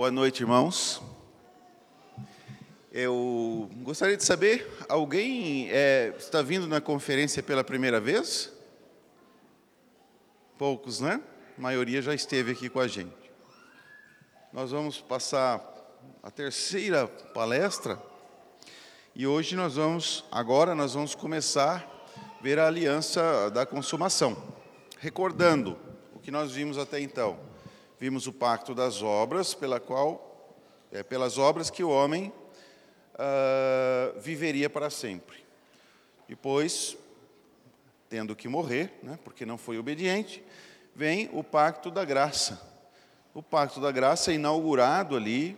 Boa noite, irmãos. Eu gostaria de saber, alguém é, está vindo na conferência pela primeira vez? Poucos, né? A maioria já esteve aqui com a gente. Nós vamos passar a terceira palestra e hoje nós vamos, agora nós vamos começar a ver a aliança da consumação, recordando o que nós vimos até então vimos o pacto das obras, pela qual, é, pelas obras que o homem uh, viveria para sempre. Depois, tendo que morrer, né, porque não foi obediente, vem o pacto da graça. O pacto da graça é inaugurado ali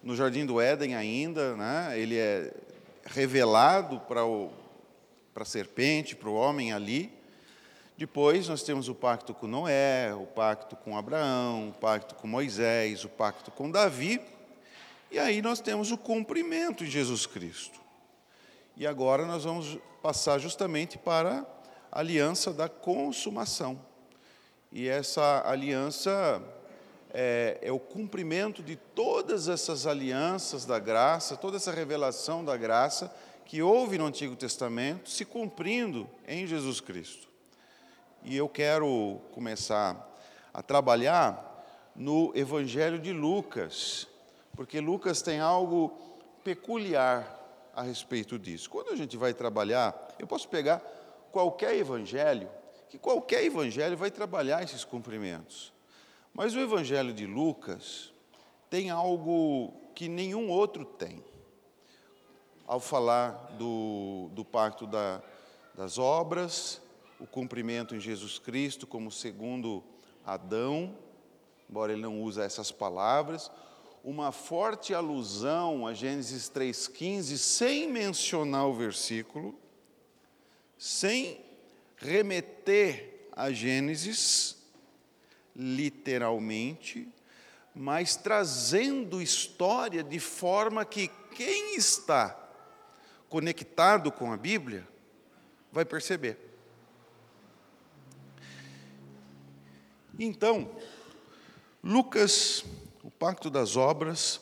no Jardim do Éden ainda, né, ele é revelado para, o, para a serpente, para o homem ali, depois nós temos o pacto com Noé, o pacto com Abraão, o pacto com Moisés, o pacto com Davi, e aí nós temos o cumprimento em Jesus Cristo. E agora nós vamos passar justamente para a aliança da consumação. E essa aliança é, é, o cumprimento de todas essas alianças da graça, toda essa revelação da graça que houve no Antigo Testamento, se cumprindo em Jesus Cristo. E eu quero começar a trabalhar no Evangelho de Lucas, porque Lucas tem algo peculiar a respeito disso. Quando a gente vai trabalhar, eu posso pegar qualquer evangelho, que qualquer evangelho vai trabalhar esses cumprimentos. Mas o evangelho de Lucas tem algo que nenhum outro tem. Ao falar do, do pacto da, das obras, o cumprimento em Jesus Cristo como segundo Adão, embora ele não use essas palavras, uma forte alusão a Gênesis 3,15, sem mencionar o versículo, sem remeter a Gênesis, literalmente, mas trazendo história de forma que quem está conectado com a Bíblia vai perceber. Então, Lucas, o pacto das obras,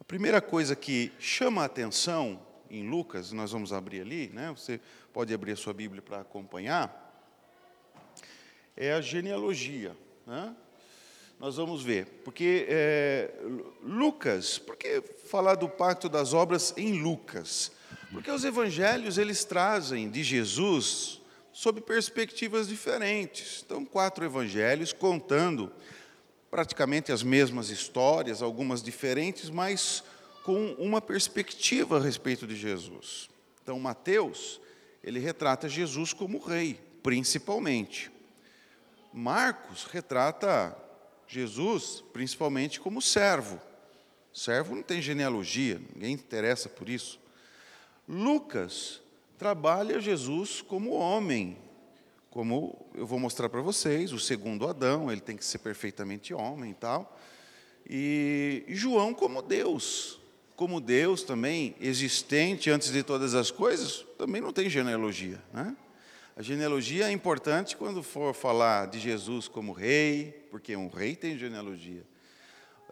a primeira coisa que chama a atenção em Lucas, nós vamos abrir ali, né? Você pode abrir a sua Bíblia para acompanhar, é a genealogia, né? Nós vamos ver, porque é, Lucas, por que falar do pacto das obras em Lucas? Porque os evangelhos eles trazem de Jesus sob perspectivas diferentes. Então, quatro evangelhos contando praticamente as mesmas histórias, algumas diferentes, mas com uma perspectiva a respeito de Jesus. Então, Mateus, ele retrata Jesus como rei, principalmente. Marcos retrata Jesus principalmente como servo. Servo não tem genealogia, ninguém interessa por isso. Lucas trabalha Jesus como homem, como eu vou mostrar para vocês, o segundo Adão, ele tem que ser perfeitamente homem e tal. E João como Deus, como Deus também existente antes de todas as coisas, também não tem genealogia, né? A genealogia é importante quando for falar de Jesus como rei, porque um rei tem genealogia.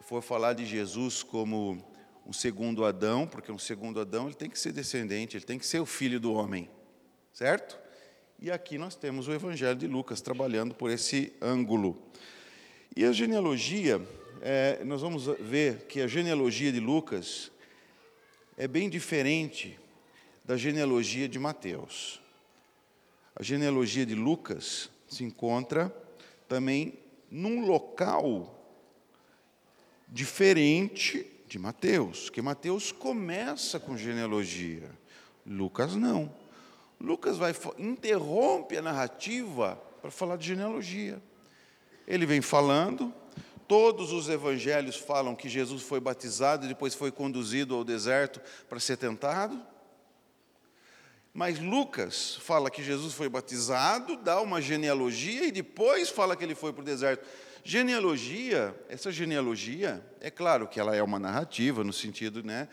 For falar de Jesus como um segundo Adão, porque um segundo Adão ele tem que ser descendente, ele tem que ser o filho do homem, certo? E aqui nós temos o Evangelho de Lucas trabalhando por esse ângulo. E a genealogia, é, nós vamos ver que a genealogia de Lucas é bem diferente da genealogia de Mateus. A genealogia de Lucas se encontra também num local diferente de Mateus, que Mateus começa com genealogia, Lucas não. Lucas vai interrompe a narrativa para falar de genealogia. Ele vem falando, todos os evangelhos falam que Jesus foi batizado e depois foi conduzido ao deserto para ser tentado. Mas Lucas fala que Jesus foi batizado, dá uma genealogia e depois fala que ele foi para o deserto. Genealogia, essa genealogia, é claro que ela é uma narrativa, no sentido, né,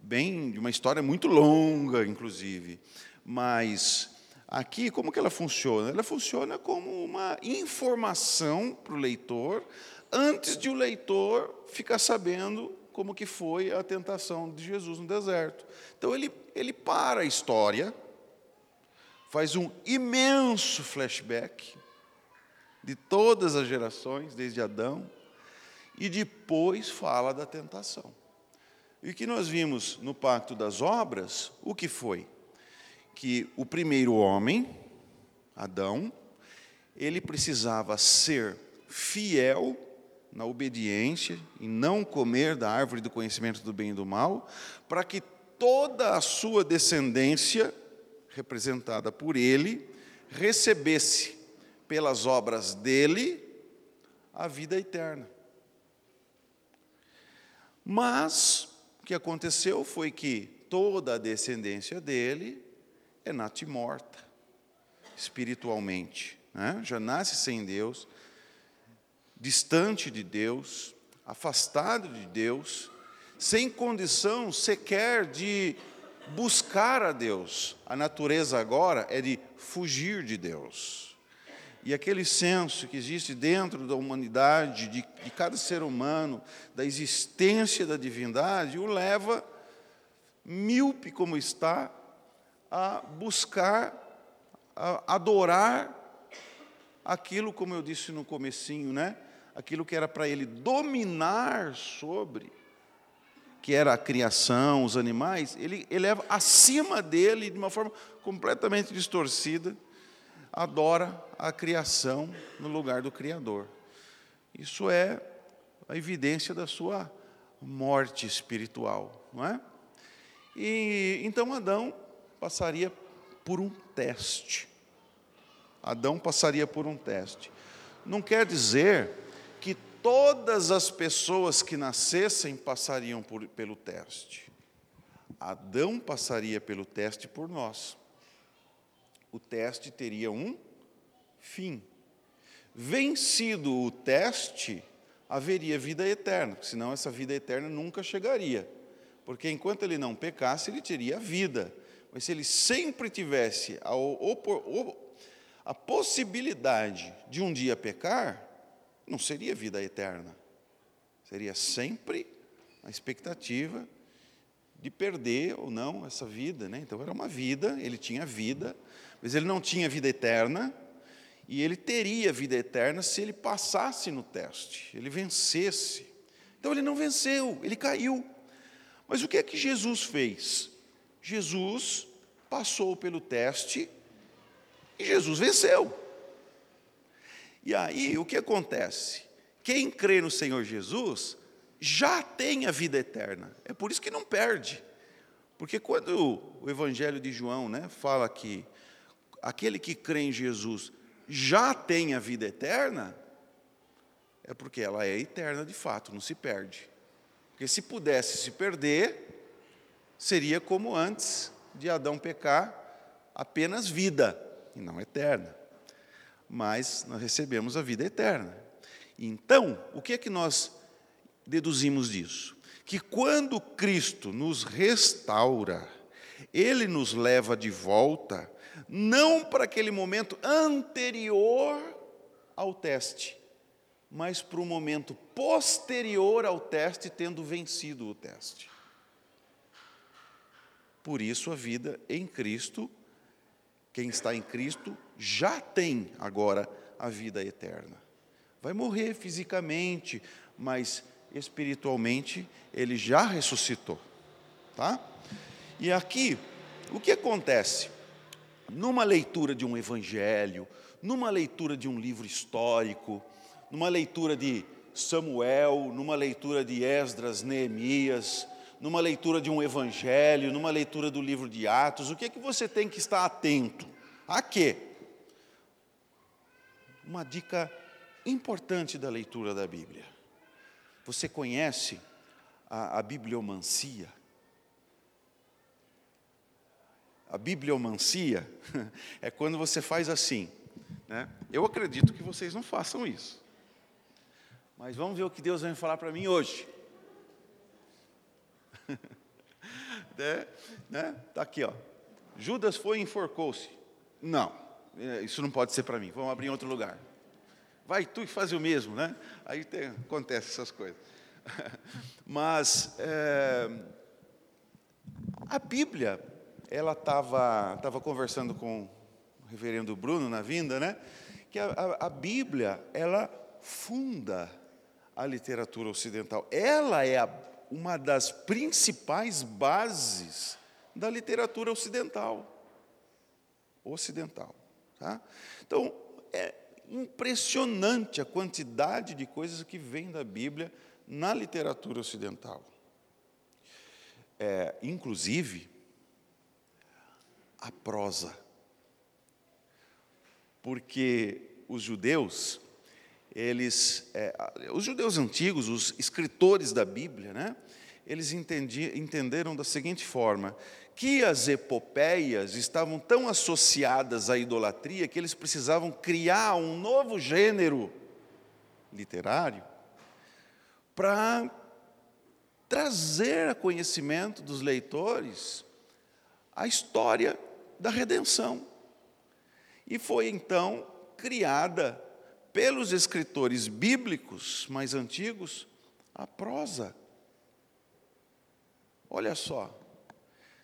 bem, de uma história muito longa, inclusive. Mas aqui, como que ela funciona? Ela funciona como uma informação para o leitor antes de o leitor ficar sabendo como que foi a tentação de Jesus no deserto. Então ele, ele para a história, faz um imenso flashback de todas as gerações, desde Adão, e depois fala da tentação. E o que nós vimos no pacto das obras, o que foi? Que o primeiro homem, Adão, ele precisava ser fiel na obediência e não comer da árvore do conhecimento do bem e do mal, para que toda a sua descendência, representada por ele, recebesse pelas obras dele a vida eterna. Mas o que aconteceu foi que toda a descendência dele é natimorta, espiritualmente, né? já nasce sem Deus, distante de Deus, afastado de Deus, sem condição sequer de buscar a Deus. A natureza agora é de fugir de Deus. E aquele senso que existe dentro da humanidade, de, de cada ser humano, da existência da divindade, o leva, míope como está, a buscar, a adorar aquilo, como eu disse no comecinho, né? aquilo que era para ele dominar sobre, que era a criação, os animais, ele eleva acima dele de uma forma completamente distorcida, adora a criação no lugar do Criador. Isso é a evidência da sua morte espiritual, não é? E então Adão passaria por um teste. Adão passaria por um teste. Não quer dizer que todas as pessoas que nascessem passariam por, pelo teste. Adão passaria pelo teste por nós. O teste teria um fim. Vencido o teste, haveria vida eterna, senão essa vida eterna nunca chegaria. Porque enquanto ele não pecasse, ele teria vida. Mas se ele sempre tivesse a, a possibilidade de um dia pecar, não seria vida eterna. Seria sempre a expectativa de perder ou não essa vida. Né? Então era uma vida, ele tinha vida, mas ele não tinha vida eterna, e ele teria vida eterna se ele passasse no teste, ele vencesse. Então ele não venceu, ele caiu. Mas o que é que Jesus fez? Jesus passou pelo teste e Jesus venceu. E aí, o que acontece? Quem crê no Senhor Jesus já tem a vida eterna. É por isso que não perde. Porque quando o Evangelho de João né, fala que aquele que crê em Jesus já tem a vida eterna, é porque ela é eterna de fato, não se perde. Porque se pudesse se perder, seria como antes de Adão pecar, apenas vida, e não eterna mas nós recebemos a vida eterna. Então, o que é que nós deduzimos disso? Que quando Cristo nos restaura, Ele nos leva de volta, não para aquele momento anterior ao teste, mas para o momento posterior ao teste, tendo vencido o teste. Por isso, a vida em Cristo, quem está em Cristo, já tem agora a vida eterna. Vai morrer fisicamente, mas espiritualmente ele já ressuscitou, tá? E aqui, o que acontece? Numa leitura de um evangelho, numa leitura de um livro histórico, numa leitura de Samuel, numa leitura de Esdras, Neemias, numa leitura de um evangelho, numa leitura do livro de Atos, o que é que você tem que estar atento? A quê? uma dica importante da leitura da Bíblia. Você conhece a, a bibliomancia? A bibliomancia é quando você faz assim. Né? Eu acredito que vocês não façam isso. Mas vamos ver o que Deus vai falar para mim hoje. né? Né? Tá aqui, ó. Judas foi e enforcou-se. Não. É, isso não pode ser para mim, vamos abrir em outro lugar. vai tu e faz o mesmo, né? Aí tem, acontece essas coisas. Mas é, a Bíblia, ela estava tava conversando com o reverendo Bruno na vinda, né? Que a, a, a Bíblia, ela funda a literatura ocidental. Ela é a, uma das principais bases da literatura ocidental. Ocidental. Tá? Então, é impressionante a quantidade de coisas que vem da Bíblia na literatura ocidental. É, inclusive, a prosa. Porque os judeus, eles, é, os judeus antigos, os escritores da Bíblia, né, eles entendi, entenderam da seguinte forma: que as epopeias estavam tão associadas à idolatria que eles precisavam criar um novo gênero literário para trazer a conhecimento dos leitores a história da redenção. E foi então criada pelos escritores bíblicos mais antigos a prosa. Olha só,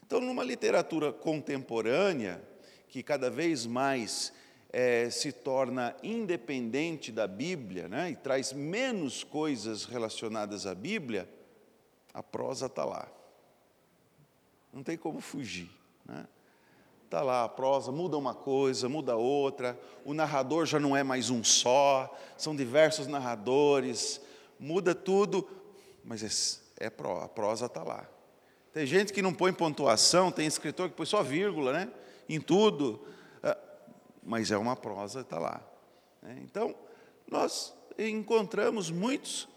então, numa literatura contemporânea, que cada vez mais é, se torna independente da Bíblia né, e traz menos coisas relacionadas à Bíblia, a prosa está lá. Não tem como fugir. Né? Está lá a prosa, muda uma coisa, muda outra, o narrador já não é mais um só, são diversos narradores, muda tudo, mas é, é a prosa está lá. Tem gente que não põe pontuação, tem escritor que põe só vírgula, né? Em tudo. Ah, mas é uma prosa, está lá. Né? Então, nós encontramos muitos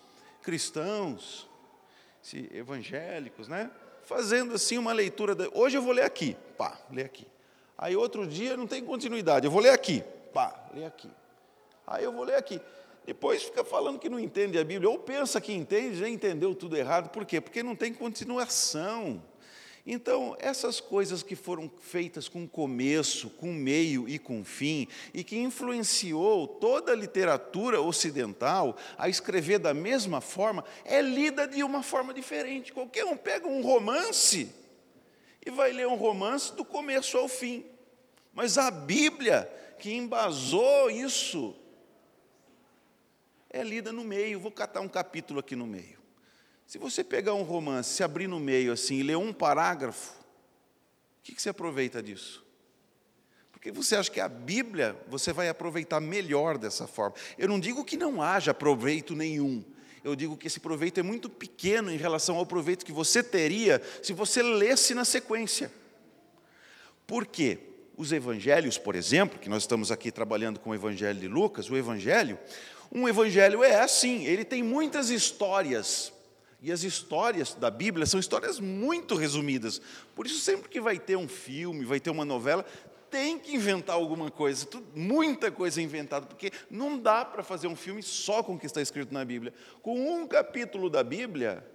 cristãos, evangélicos, né? Fazendo assim uma leitura. De... Hoje eu vou ler aqui, pá, ler aqui. Aí outro dia não tem continuidade, eu vou ler aqui, pá, ler aqui. Aí eu vou ler aqui. Depois fica falando que não entende a Bíblia, ou pensa que entende, já entendeu tudo errado. Por quê? Porque não tem continuação. Então, essas coisas que foram feitas com começo, com meio e com fim, e que influenciou toda a literatura ocidental a escrever da mesma forma, é lida de uma forma diferente. Qualquer um pega um romance e vai ler um romance do começo ao fim. Mas a Bíblia, que embasou isso, é lida no meio. Vou catar um capítulo aqui no meio. Se você pegar um romance, se abrir no meio assim e ler um parágrafo, o que, você aproveita disso? Porque você acha que a Bíblia você vai aproveitar melhor dessa forma. Eu não digo que não haja proveito nenhum. Eu digo que esse proveito é muito pequeno em relação ao proveito que você teria se você lesse na sequência. Por quê? Os evangelhos, por exemplo, que nós estamos aqui trabalhando com o evangelho de Lucas, o evangelho, um evangelho é assim, ele tem muitas histórias. E as histórias da Bíblia são histórias muito resumidas. Por isso, sempre que vai ter um filme, vai ter uma novela, tem que inventar alguma coisa, muita coisa inventada, porque não dá para fazer um filme só com o que está escrito na Bíblia. Com um capítulo da Bíblia,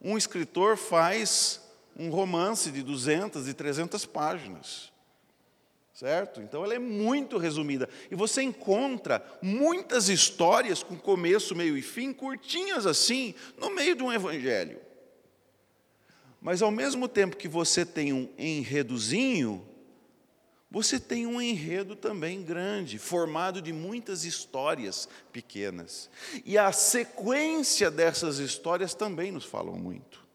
um escritor faz um romance de 200 e 300 páginas certo? Então ela é muito resumida. E você encontra muitas histórias com começo, meio e fim, curtinhas assim, no meio de um evangelho. Mas ao mesmo tempo que você tem um enredozinho, você tem um enredo também grande, formado de muitas histórias pequenas. E a sequência dessas histórias também nos falam muito.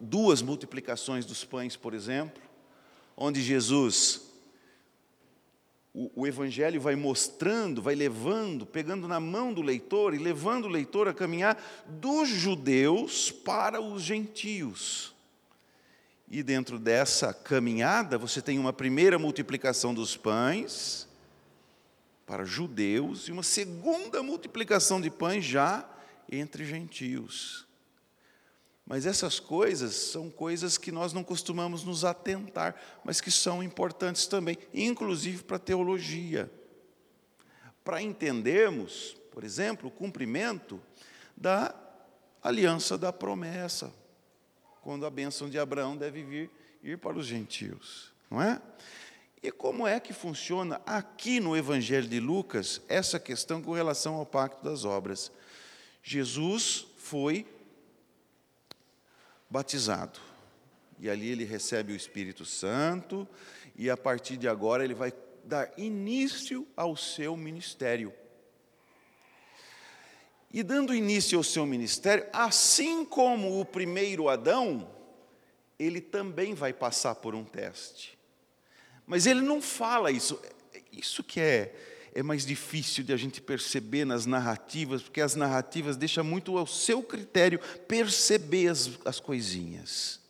Duas multiplicações dos pães, por exemplo, onde Jesus, o, o, Evangelho vai mostrando, vai levando, pegando na mão do leitor e levando o leitor a caminhar dos judeus para os gentios. E dentro dessa caminhada, você tem uma primeira multiplicação dos pães para judeus e uma segunda multiplicação de pães já entre gentios. Mas essas coisas são coisas que nós não costumamos nos atentar, mas que são importantes também, inclusive para a teologia. Para entendermos, por exemplo, o cumprimento da aliança da promessa, quando a bênção de Abraão deve vir ir para os gentios, não é? E como é que funciona aqui no Evangelho de Lucas essa questão com relação ao pacto das obras? Jesus foi batizado. E ali ele recebe o Espírito Santo, e a partir de agora ele vai dar início ao seu ministério. E dando início ao seu ministério, assim como o primeiro Adão, ele também vai passar por um teste. Mas ele não fala isso. Isso que é, é mais difícil de a gente perceber nas narrativas, porque as narrativas deixam muito ao seu critério perceber as, as coisinhas.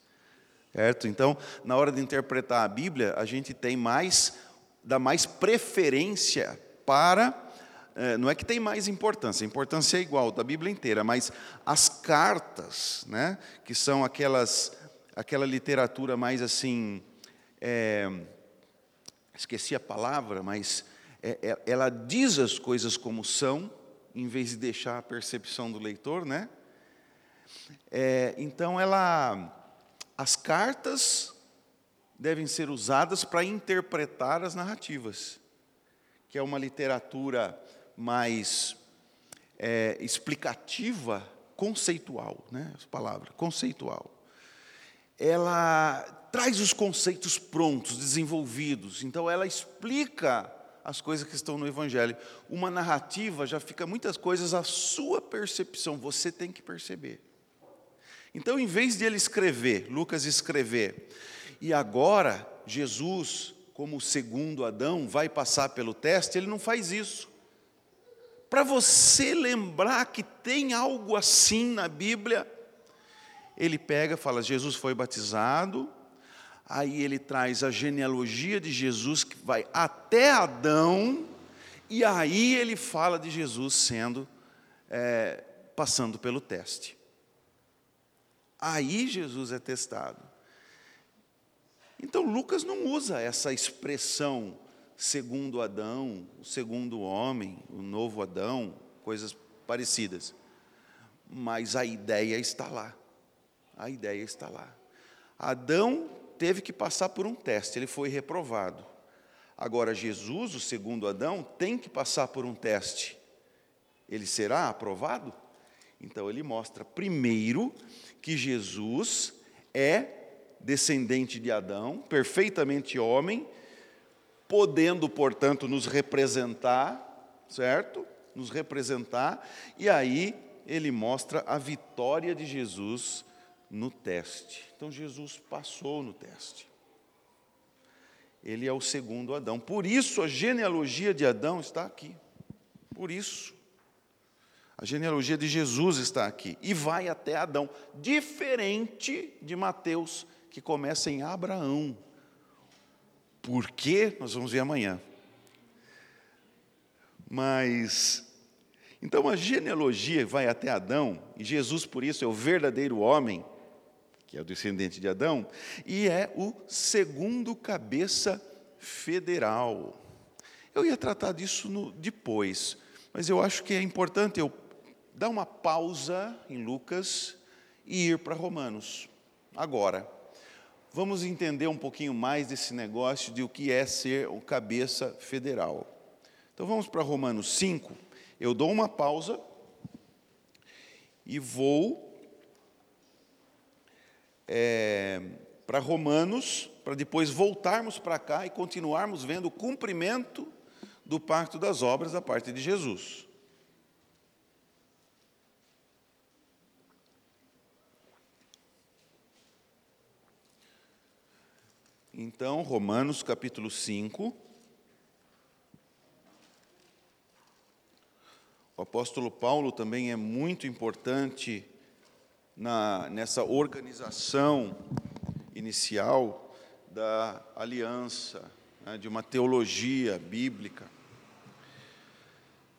Certo? Então, na hora de interpretar a Bíblia, a gente tem mais, dá mais preferência para não é que tem mais importância, a importância é igual da Bíblia inteira, mas as cartas, né, que são aquelas, aquela literatura mais assim, é, esqueci a palavra, mas é, é, ela diz as coisas como são, em vez de deixar a percepção do leitor, né? É, então ela, as cartas devem ser usadas para interpretar as narrativas, que é uma literatura mais é, explicativa, conceitual, né? Essa palavra, conceitual. Ela traz os conceitos prontos, desenvolvidos. Então ela explica as coisas que estão no Evangelho. Uma narrativa já fica muitas coisas à sua percepção, você tem que perceber. Então, em vez de ele escrever, Lucas escrever, e agora Jesus, como o segundo Adão, vai passar pelo teste, ele não faz isso para você lembrar que tem algo assim na Bíblia, ele pega, fala: Jesus foi batizado, aí ele traz a genealogia de Jesus que vai até Adão, e aí ele fala de Jesus sendo, é, passando pelo teste. Aí Jesus é testado. Então Lucas não usa essa expressão segundo Adão, o segundo homem, o novo Adão, coisas parecidas. Mas a ideia está lá. A ideia está lá. Adão teve que passar por um teste, ele foi reprovado. Agora, Jesus, o segundo Adão, tem que passar por um teste. Ele será aprovado? Então, ele mostra primeiro que Jesus é descendente de Adão, perfeitamente homem, podendo, portanto, nos representar, certo? Nos representar, e aí ele mostra a vitória de Jesus no teste. Então Jesus passou no teste. Ele é o segundo Adão. Por isso a genealogia de Adão está aqui. Por isso. A genealogia de Jesus está aqui e vai até Adão, diferente de Mateus, que começa em Abraão. Por quê? Nós vamos ver amanhã. Mas, então a genealogia vai até Adão, e Jesus, por isso, é o verdadeiro homem, que é o descendente de Adão, e é o segundo cabeça federal. Eu ia tratar disso no, depois, mas eu acho que é importante eu dar uma pausa em Lucas e ir para Romanos, agora vamos entender um pouquinho mais desse negócio de o que é ser o cabeça federal. Então vamos para Romanos 5. Eu dou uma pausa e vou é, para Romanos, para depois voltarmos para cá e continuarmos vendo o cumprimento do pacto das obras da parte de Jesus. Então, Romanos capítulo 5. O apóstolo Paulo também é muito importante na, nessa organização inicial da aliança, né, de uma teologia bíblica.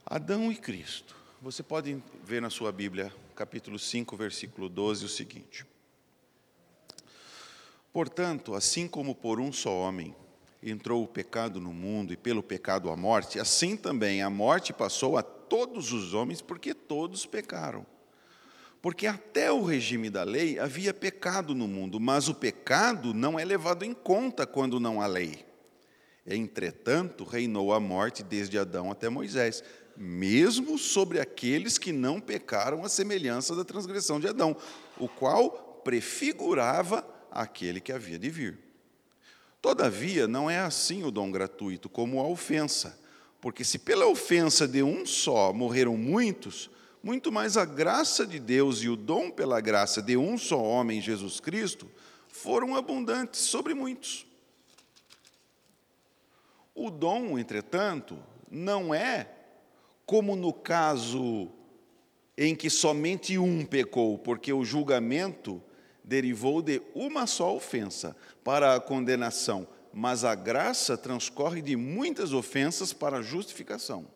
Adão e Cristo. Você pode ver na sua Bíblia, capítulo 5, versículo 12, o seguinte. Portanto, assim como por um só homem entrou o pecado no mundo e pelo pecado a morte, assim também a morte passou a todos os homens porque todos pecaram. Porque até o regime da lei havia pecado no mundo, mas o pecado não é levado em conta quando não há lei. Entretanto, reinou a morte desde Adão até Moisés, mesmo sobre aqueles que não pecaram à semelhança da transgressão de Adão, o qual prefigurava aquele que havia de vir. Todavia, não é assim o dom gratuito, como a ofensa, porque se pela ofensa de um só morreram muitos, muito mais a graça de Deus e o dom pela graça de um só homem, Jesus Cristo, foram abundantes sobre muitos. O dom, entretanto, não é como no caso em que somente um pecou, porque o julgamento derivou de uma só ofensa para a condenação, mas a graça transcorre de muitas ofensas para a justificação.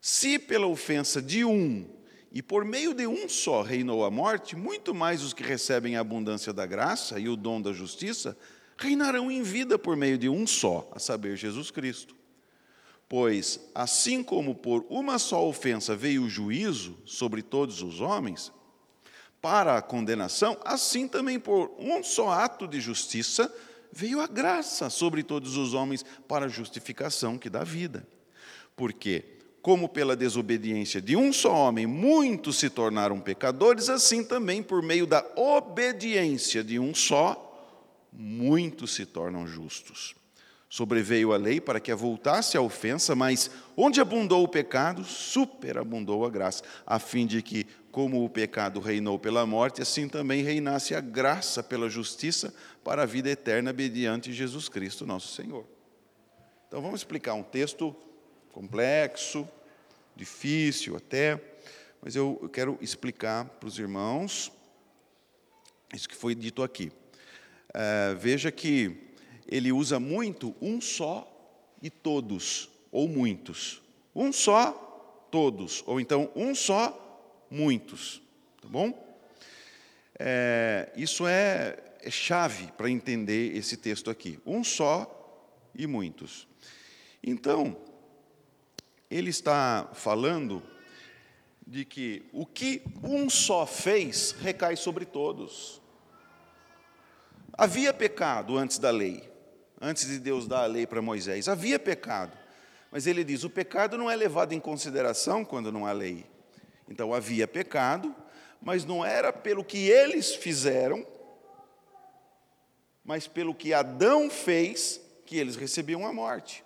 Se pela ofensa de um e por meio de um só reinou a morte, muito mais os que recebem a abundância da graça e o dom da justiça reinarão em vida por meio de um só, a saber, Jesus Cristo. Pois, assim como por uma só ofensa veio o juízo sobre todos os homens, para a condenação, assim também por um só ato de justiça veio a graça sobre todos os homens para a justificação que dá vida. Porque, como pela desobediência de um só homem muitos se tornaram pecadores, assim também por meio da obediência de um só muitos se tornam justos. Sobreveio a lei para que avultasse a ofensa, mas onde abundou o pecado, superabundou a graça, a fim de que, como o pecado reinou pela morte, assim também reinasse a graça pela justiça para a vida eterna mediante Jesus Cristo, nosso Senhor. Então vamos explicar um texto complexo, difícil até, mas eu quero explicar para os irmãos isso que foi dito aqui. É, veja que ele usa muito um só e todos, ou muitos. Um só, todos, ou então um só, muitos. Tá bom? É, isso é, é chave para entender esse texto aqui. Um só e muitos. Então, ele está falando de que o que um só fez recai sobre todos. Havia pecado antes da lei, antes de Deus dar a lei para Moisés. Havia pecado. Mas ele diz: o pecado não é levado em consideração quando não há lei. Então havia pecado, mas não era pelo que eles fizeram, mas pelo que Adão fez que eles recebiam a morte.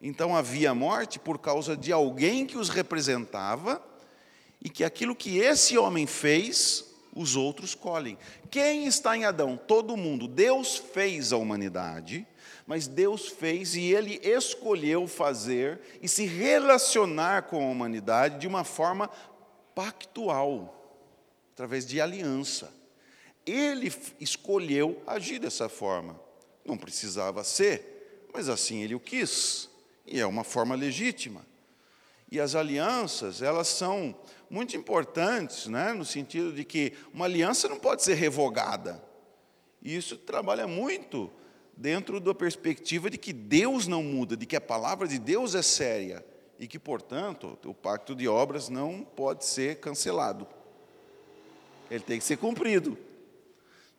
Então havia morte por causa de alguém que os representava e que aquilo que esse homem fez os outros colhem. Quem está em Adão? Todo mundo. Deus fez a humanidade, mas Deus fez e ele escolheu fazer e se relacionar com a humanidade de uma forma pactual, através de aliança. Ele escolheu agir dessa forma. Não precisava ser, mas assim ele o quis, e é uma forma legítima. E as alianças, elas são muito importantes, né, no sentido de que uma aliança não pode ser revogada. E isso trabalha muito dentro da perspectiva de que Deus não muda, de que a palavra de Deus é séria e que, portanto, o pacto de obras não pode ser cancelado. Ele tem que ser cumprido.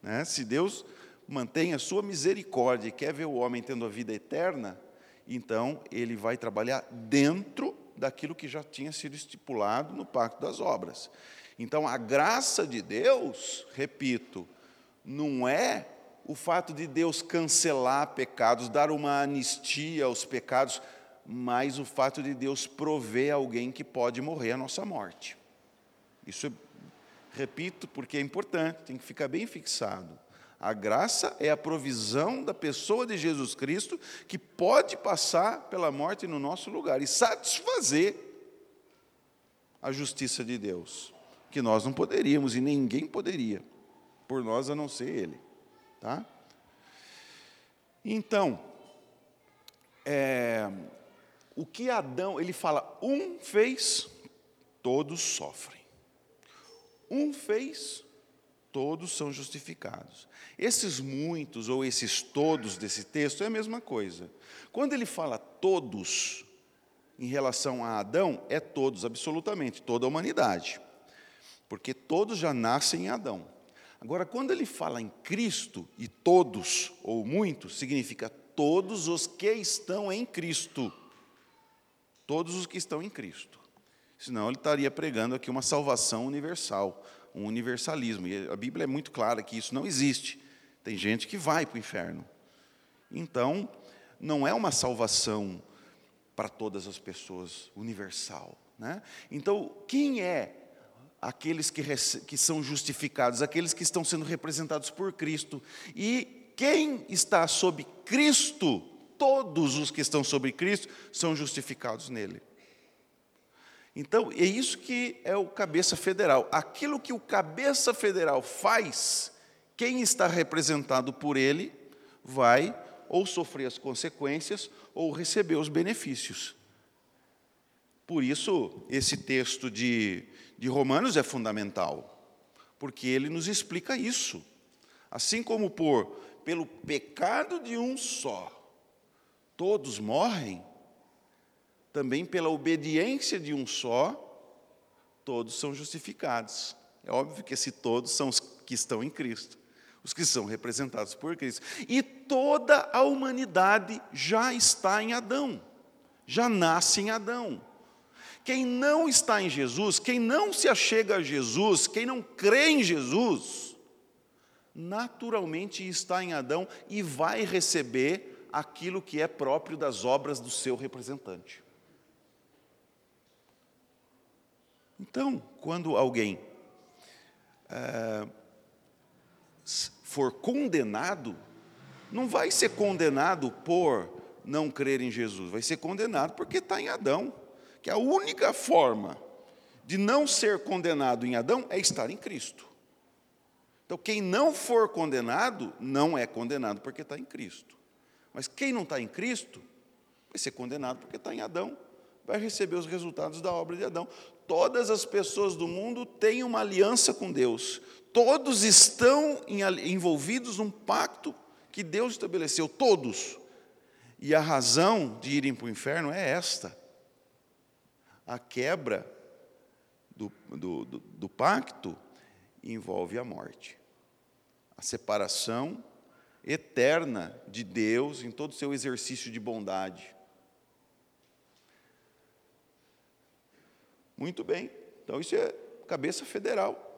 Né? Se Deus mantém a sua misericórdia e quer ver o homem tendo a vida eterna, então ele vai trabalhar dentro daquilo que já tinha sido estipulado no pacto das obras. Então, a graça de Deus, repito, não é o fato de Deus cancelar pecados, dar uma anistia aos pecados, mas o fato de Deus prover alguém que pode morrer a nossa morte. Isso, repito, porque é importante, tem que ficar bem fixado. A graça é a provisão da pessoa de Jesus Cristo que pode passar pela morte no nosso lugar e satisfazer a justiça de Deus, que nós não poderíamos e ninguém poderia, por nós a não ser Ele. Tá? Então, é, o que Adão, ele fala, um fez, todos sofrem. Um fez, todos são justificados. Esses muitos ou esses todos desse texto é a mesma coisa. Quando ele fala todos em relação a Adão, é todos, absolutamente, toda a humanidade. Porque todos já nascem em Adão. Agora, quando ele fala em Cristo, e todos ou muitos, significa todos os que estão em Cristo. Todos os que estão em Cristo. Senão ele estaria pregando aqui uma salvação universal, um universalismo. E a Bíblia é muito clara que isso não existe. Tem gente que vai para o inferno. Então, não é uma salvação para todas as pessoas, universal. Né? Então, quem é aqueles que, que são justificados, aqueles que estão sendo representados por Cristo? E quem está sob Cristo, todos os que estão sobre Cristo, são justificados nele. Então, é isso que é o cabeça federal. Aquilo que o cabeça federal faz, quem está representado por ele vai ou sofrer as consequências ou receber os benefícios. Por isso, esse texto de, de Romanos é fundamental, porque ele nos explica isso. Assim como por pelo pecado de um só todos morrem, também pela obediência de um só, todos são justificados. É óbvio que esses todos são os que estão em Cristo, os que são representados por Cristo. E toda a humanidade já está em Adão, já nasce em Adão. Quem não está em Jesus, quem não se achega a Jesus, quem não crê em Jesus, naturalmente está em Adão e vai receber aquilo que é próprio das obras do seu representante. Então, quando alguém é, for condenado, não vai ser condenado por não crer em Jesus, vai ser condenado porque está em Adão. Que a única forma de não ser condenado em Adão é estar em Cristo. Então, quem não for condenado, não é condenado porque está em Cristo. Mas quem não está em Cristo, vai ser condenado porque está em Adão, vai receber os resultados da obra de Adão todas as pessoas do mundo têm uma aliança com Deus. Todos estão envolvidos num pacto que Deus estabeleceu, todos. E a razão de irem para o inferno é esta: a quebra do, do, do, do pacto envolve a morte, a separação eterna de Deus em todo o seu exercício de bondade. Muito bem. Então isso é cabeça federal.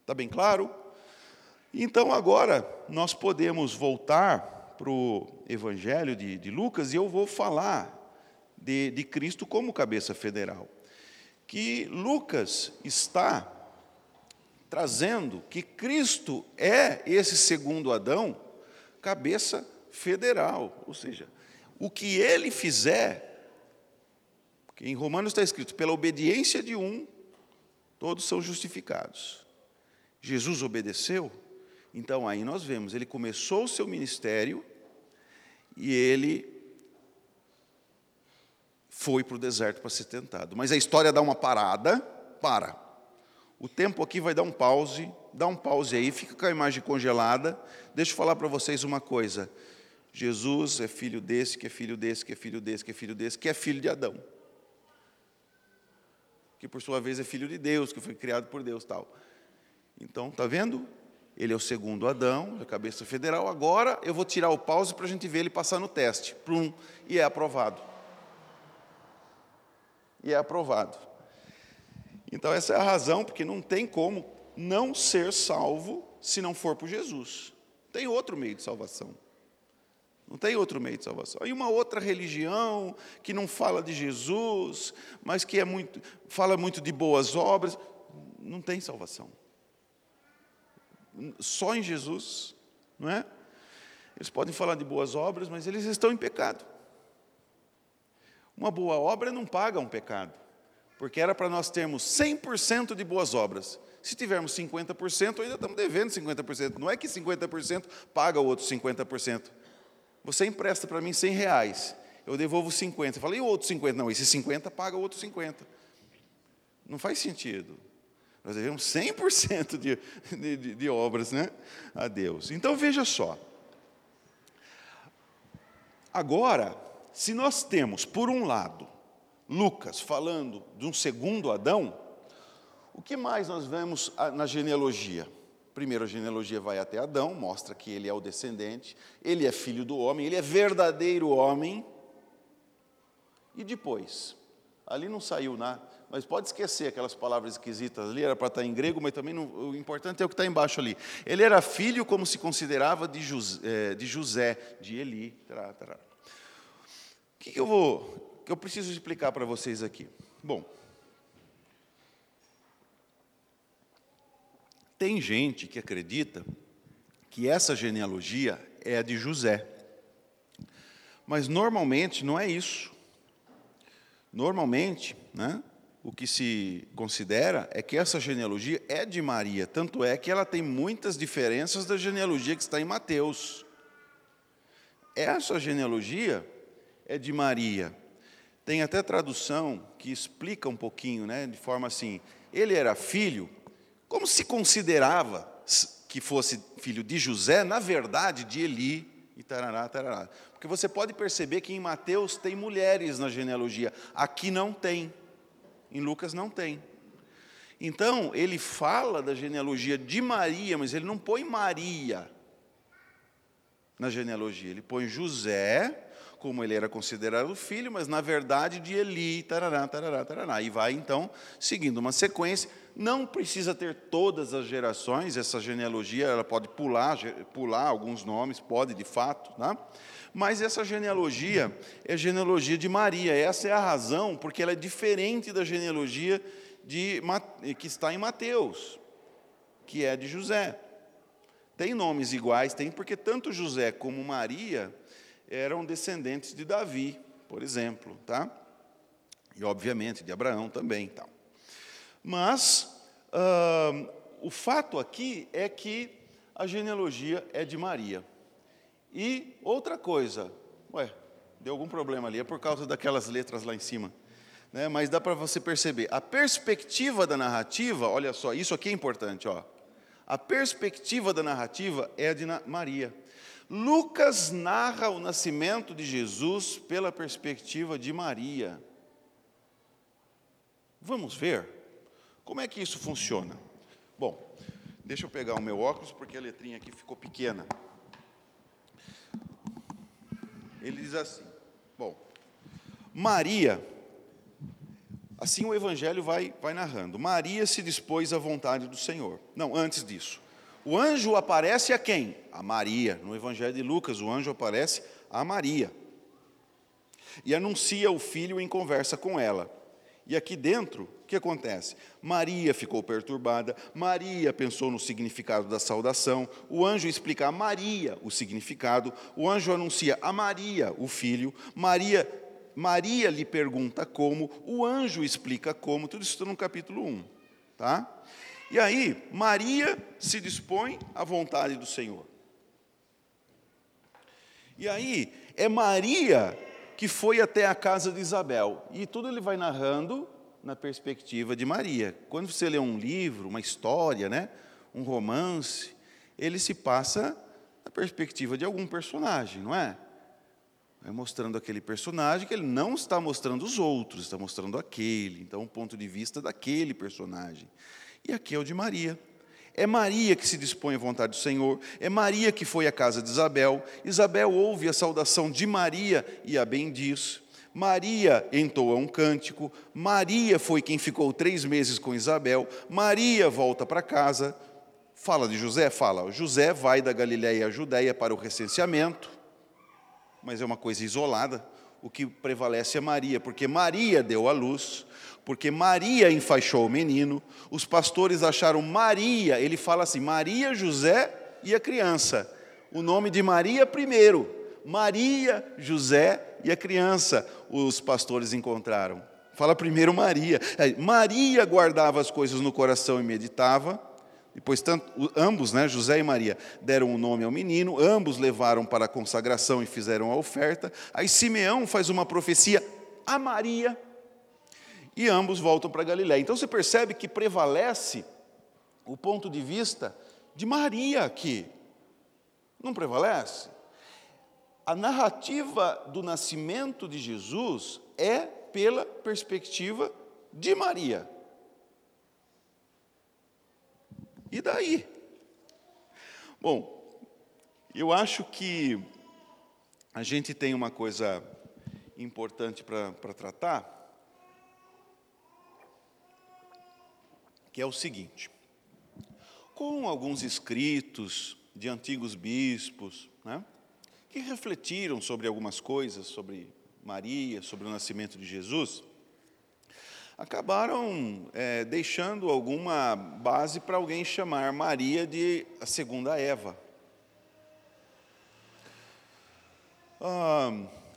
Está bem claro? Então agora nós podemos voltar para o Evangelho de, de, Lucas e eu vou falar de, de Cristo como cabeça federal. Que Lucas está trazendo que Cristo é esse segundo Adão, cabeça federal, ou seja, o que ele fizer porque em Romanos está escrito: pela obediência de um, todos são justificados. Jesus obedeceu, então aí nós vemos, ele começou o seu ministério e ele foi para o deserto para ser tentado. Mas a história dá uma parada, para. O tempo aqui vai dar um pause, dá um pause aí, fica com a imagem congelada. Deixa eu falar para vocês uma coisa. Jesus é filho desse, que é filho desse, que é filho desse, que é filho desse, que é filho de Adão que por sua vez é filho de Deus, que foi criado por Deus, tal. Então, tá vendo? Ele é o segundo Adão, a cabeça federal. Agora eu vou tirar o pause para a gente ver ele passar no teste. Plum, e é aprovado. E é aprovado. Então, essa é a razão, porque não tem como não ser salvo se não for por Jesus. Tem outro meio de salvação. Não tem outro meio de salvação. E uma outra religião que não fala de Jesus, mas que é muito, fala muito de boas obras, não tem salvação. Só em Jesus, não é? Eles podem falar de boas obras, mas eles estão em pecado. Uma boa obra não paga um pecado, porque era para nós termos 100% de boas obras. Se tivermos 50%, ainda estamos devendo 50%. Não é que 50% paga o outro 50%. Você empresta para mim 100 reais, eu devolvo 50. Eu falei, e o outro 50? Não, esse 50 paga o outro 50. Não faz sentido. Nós devemos 100% de, de, de obras né, a Deus. Então veja só. Agora, se nós temos, por um lado, Lucas falando de um segundo Adão, O que mais nós vemos ah, na genealogia? Primeiro, a genealogia vai até Adão, mostra que ele é o descendente, ele é filho do homem, ele é verdadeiro homem. E depois? Ali não saiu nada, mas pode esquecer aquelas palavras esquisitas ali, era para estar em grego, mas também não, o importante é o que está embaixo ali. Ele era filho, como se considerava, de José, eh, de, José, de Eli. Tará, tará. O que eu vou, que eu preciso explicar para vocês aqui? Bom, Tem gente que acredita que essa genealogia é a de José. Mas normalmente não é isso. Normalmente, né, o que se considera é que essa genealogia é de Maria, tanto é que ela tem muitas diferenças da genealogia que está em Mateus. Essa genealogia é de Maria. Tem até tradução que explica um pouquinho, né, de forma assim: ele era filho como se considerava que fosse filho de José, na verdade, de Eli e tarará, tarará. Porque você pode perceber que em Mateus tem mulheres na genealogia, aqui não tem, em Lucas não tem. Então, ele fala da genealogia de Maria, mas ele não põe Maria na genealogia, ele põe José, como ele era considerado filho, mas na verdade de Eli, tarará, tarará, tarará. E vai então seguindo uma sequência não precisa ter todas as gerações, essa genealogia ela pode pular, pular alguns nomes, pode de fato, né? mas essa genealogia é a genealogia de Maria. Essa é a razão porque ela é diferente da genealogia de, que está em Mateus, que é de José. Tem nomes iguais, tem, porque tanto José como Maria eram descendentes de Davi, por exemplo, tá? E obviamente de Abraão também, tal. Mas o fato aqui é que a genealogia é de Maria. E outra coisa, ué, deu algum problema ali, é por causa daquelas letras lá em cima. Né? Mas dá para você perceber, a perspectiva da narrativa, olha só, isso aqui é importante, ó. A perspectiva da narrativa é a de Maria. Lucas narra o nascimento de Jesus pela perspectiva de Maria. Vamos ver? Como é que isso funciona? Bom, deixa eu pegar o meu óculos, porque a letrinha aqui ficou pequena. Ele diz assim: Bom, Maria, assim o Evangelho vai, vai narrando. Maria se dispôs à vontade do Senhor. Não, antes disso. O anjo aparece a quem? A Maria. No Evangelho de Lucas, o anjo aparece a Maria. E anuncia o filho em conversa com ela. E aqui dentro, o que acontece? Maria ficou perturbada, Maria pensou no significado da saudação, o anjo explica a Maria o significado, o anjo anuncia a Maria o filho, Maria, Maria lhe pergunta como, o anjo explica como, tudo isso está no capítulo 1. Tá? E aí, Maria se dispõe à vontade do Senhor. E aí, é Maria que foi até a casa de Isabel. E tudo ele vai narrando na perspectiva de Maria. Quando você lê um livro, uma história, né, um romance, ele se passa na perspectiva de algum personagem, não é? É mostrando aquele personagem que ele não está mostrando os outros, está mostrando aquele. Então, o ponto de vista daquele personagem. E aqui é o de Maria. É Maria que se dispõe à vontade do Senhor, é Maria que foi à casa de Isabel. Isabel ouve a saudação de Maria e a bendiz. Maria entoa um cântico, Maria foi quem ficou três meses com Isabel, Maria volta para casa. Fala de José? Fala. José vai da Galiléia à Judéia para o recenseamento, mas é uma coisa isolada. O que prevalece é Maria, porque Maria deu a luz, porque Maria enfaixou o menino, os pastores acharam Maria, ele fala assim: Maria, José e a criança. O nome de Maria primeiro, Maria, José e a criança, os pastores encontraram. Fala primeiro Maria. Maria guardava as coisas no coração e meditava. Depois, tanto, ambos, né, José e Maria, deram o um nome ao menino, ambos levaram para a consagração e fizeram a oferta. Aí Simeão faz uma profecia a Maria e ambos voltam para Galiléia. Então você percebe que prevalece o ponto de vista de Maria aqui. Não prevalece? A narrativa do nascimento de Jesus é pela perspectiva de Maria. E daí? Bom, eu acho que a gente tem uma coisa importante para tratar, que é o seguinte: com alguns escritos de antigos bispos, né, que refletiram sobre algumas coisas, sobre Maria, sobre o nascimento de Jesus, acabaram é, deixando alguma base para alguém chamar Maria de a segunda Eva. Ah,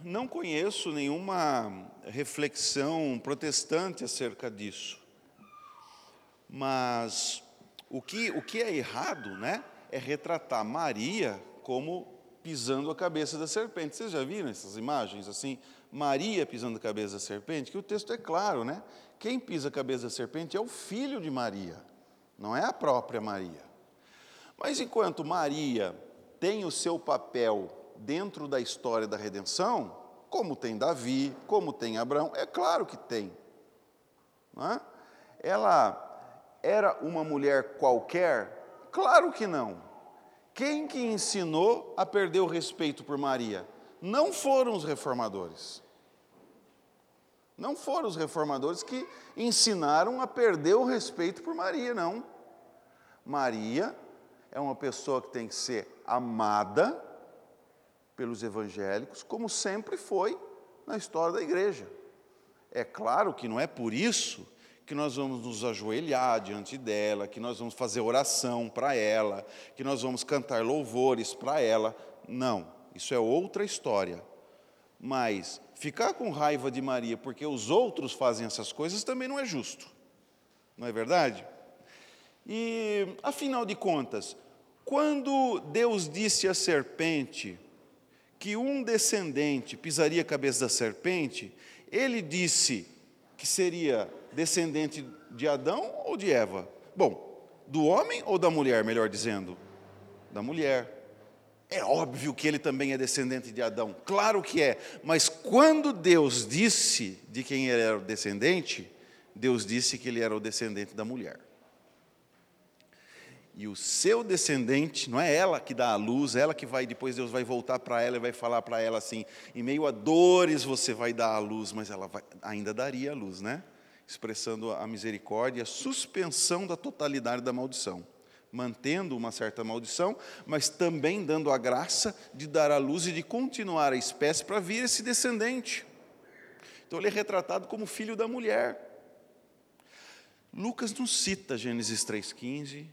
não conheço nenhuma reflexão protestante acerca disso, mas o que, o que é errado né, é retratar Maria como pisando a cabeça da serpente. Vocês já viram essas imagens assim? Maria pisando a cabeça da serpente? Que o texto é claro, né? Quem pisa a cabeça da serpente é o filho de Maria, não é a própria Maria. Mas enquanto Maria tem o seu papel dentro da história da redenção, como tem Davi, como tem Abraão, é claro que tem. É? Ela era uma mulher qualquer? Claro que não. Quem que ensinou a perder o respeito por Maria? Não foram os reformadores. Não foram os reformadores que ensinaram a perder o respeito por Maria, não. Maria é uma pessoa que tem que ser amada pelos evangélicos, como sempre foi na história da igreja. É claro que não é por isso que nós vamos nos ajoelhar diante dela, que nós vamos fazer oração para ela, que nós vamos cantar louvores para ela. Não, isso é outra história. Mas ficar com raiva de Maria porque os outros fazem essas coisas também não é justo. Não é verdade? E, afinal de contas, quando Deus disse à serpente que um descendente pisaria a cabeça da serpente, ele disse que seria descendente de Adão ou de Eva? Bom, do homem ou da mulher, melhor dizendo? Da mulher. É óbvio que ele também é descendente de Adão, claro que é, mas quando Deus disse de quem ele era o descendente, Deus disse que ele era o descendente da mulher. E o seu descendente, não é ela que dá a luz, ela que vai, depois Deus vai voltar para ela e vai falar para ela assim: em meio a dores você vai dar a luz, mas ela vai, ainda daria a luz, né? Expressando a misericórdia, a suspensão da totalidade da maldição mantendo uma certa maldição, mas também dando a graça de dar a luz e de continuar a espécie para vir esse descendente. Então ele é retratado como filho da mulher. Lucas não cita Gênesis 3,15,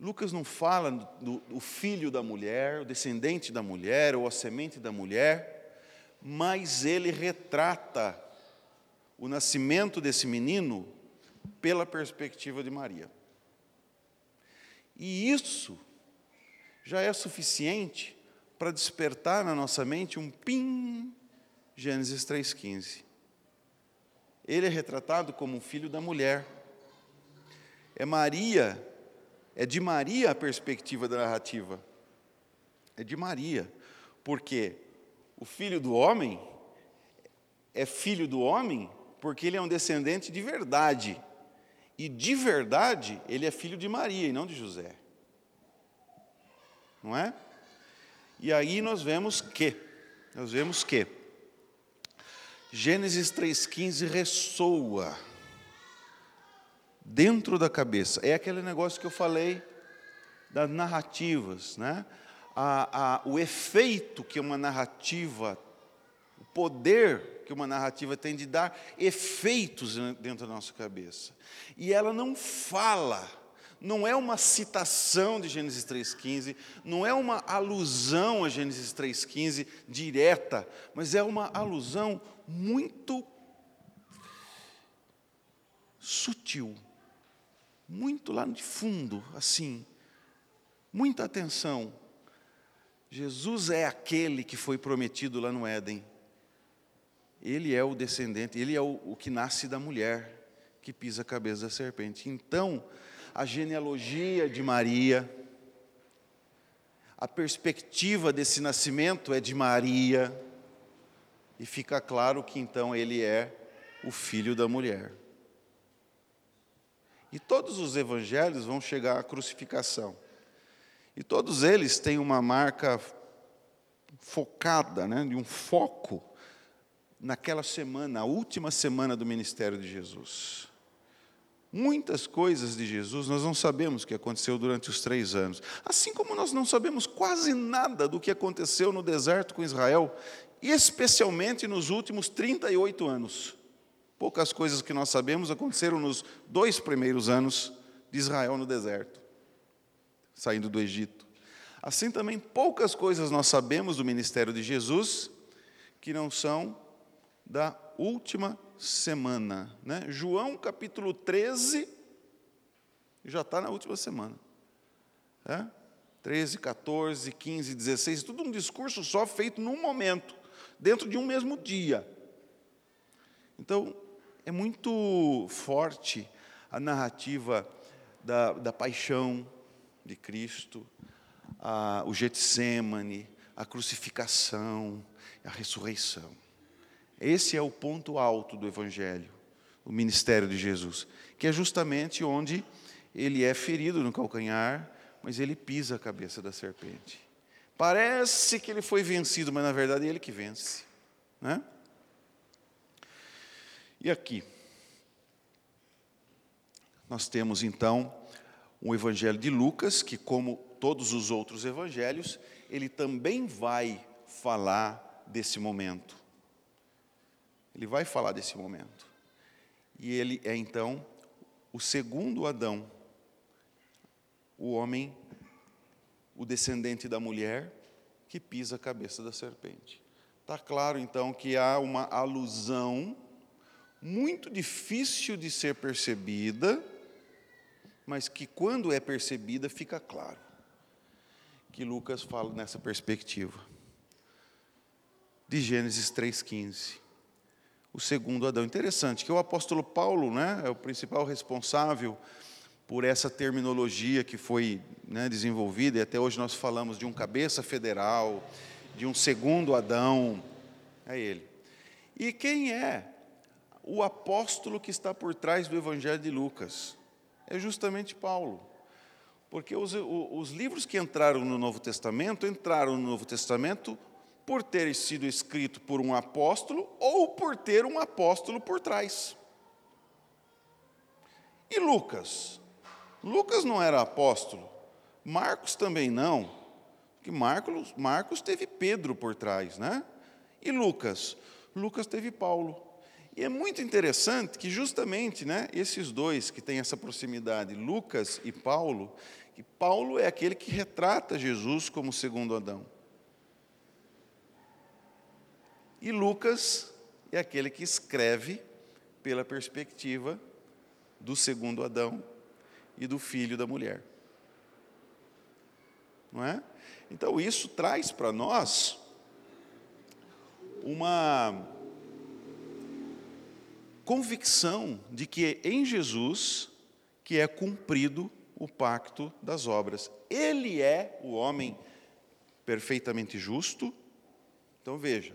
Lucas não fala do, do, filho da mulher, o descendente da mulher, ou a semente da mulher, mas ele retrata o nascimento desse menino pela perspectiva de Maria. E isso já é suficiente para despertar na nossa mente um pim, Gênesis 3,15. Ele é retratado como um filho da mulher. É Maria, é de Maria a perspectiva da narrativa. É de Maria, porque o filho do homem é filho do homem porque ele é um descendente de verdade e de verdade, ele é filho de Maria e não de José. Não é? E aí nós vemos que, nós vemos que Gênesis 3,15 ressoa dentro da cabeça. É aquele negócio que eu falei das narrativas, né? A, a, o efeito que uma narrativa, o poder que uma narrativa tem de dar efeitos dentro da nossa cabeça. E ela não fala, não é uma citação de Gênesis 3,15, não é uma alusão a Gênesis 3,15 direta, mas é uma alusão muito sutil, muito lá de fundo, assim, muita atenção. Jesus é aquele que foi prometido lá no Éden ele é o descendente, ele é o, o que nasce da mulher que pisa a cabeça da serpente. Então, a genealogia de Maria, a perspectiva desse nascimento é de Maria, e fica claro que então ele é o filho da mulher. E todos os evangelhos vão chegar à crucificação. E todos eles têm uma marca focada, né, de um foco naquela semana, a última semana do ministério de Jesus. Muitas coisas de Jesus nós não sabemos o que aconteceu durante os três anos. Assim como nós não sabemos quase nada do que aconteceu no deserto com Israel, especialmente nos últimos 38 anos. Poucas coisas que nós sabemos aconteceram nos dois primeiros anos de Israel no deserto, saindo do Egito. Assim também, poucas coisas nós sabemos do ministério de Jesus que não são da última semana. Né? João capítulo 13 já está na última semana. É? 13, 14, 15, 16, tudo um discurso só feito num momento, dentro de um mesmo dia. Então, é muito forte a narrativa da, da paixão de Cristo, a, o Getsemane, a crucificação, a ressurreição. Esse é o ponto alto do Evangelho, o ministério de Jesus, que é justamente onde ele é ferido no calcanhar, mas ele pisa a cabeça da serpente. Parece que ele foi vencido, mas na verdade é ele que vence. Né? E aqui, nós temos então o Evangelho de Lucas, que, como todos os outros evangelhos, ele também vai falar desse momento. Ele vai falar desse momento. E ele é então o segundo Adão, o homem, o descendente da mulher, que pisa a cabeça da serpente. Está claro então que há uma alusão muito difícil de ser percebida, mas que quando é percebida fica claro que Lucas fala nessa perspectiva. De Gênesis 3,15 o segundo Adão. Interessante que o apóstolo Paulo né, é o principal responsável por essa terminologia que foi né, desenvolvida, e até hoje nós falamos de um cabeça federal, de um segundo Adão, é ele. E quem é o apóstolo que está por trás do Evangelho de Lucas? É justamente Paulo. Porque os, os livros que entraram no Novo Testamento, entraram no Novo Testamento por ter sido escrito por um apóstolo ou por ter um apóstolo por trás. E Lucas? Lucas não era apóstolo, Marcos também não, porque Marcos, Marcos teve Pedro por trás, né? E Lucas? Lucas teve Paulo. E é muito interessante que justamente né, esses dois que têm essa proximidade, Lucas e Paulo, que Paulo é aquele que retrata Jesus como segundo Adão. E Lucas é aquele que escreve pela perspectiva do segundo Adão e do filho da mulher. Não é? Então isso traz para nós uma convicção de que é em Jesus que é cumprido o pacto das obras. Ele é o homem perfeitamente justo. Então veja,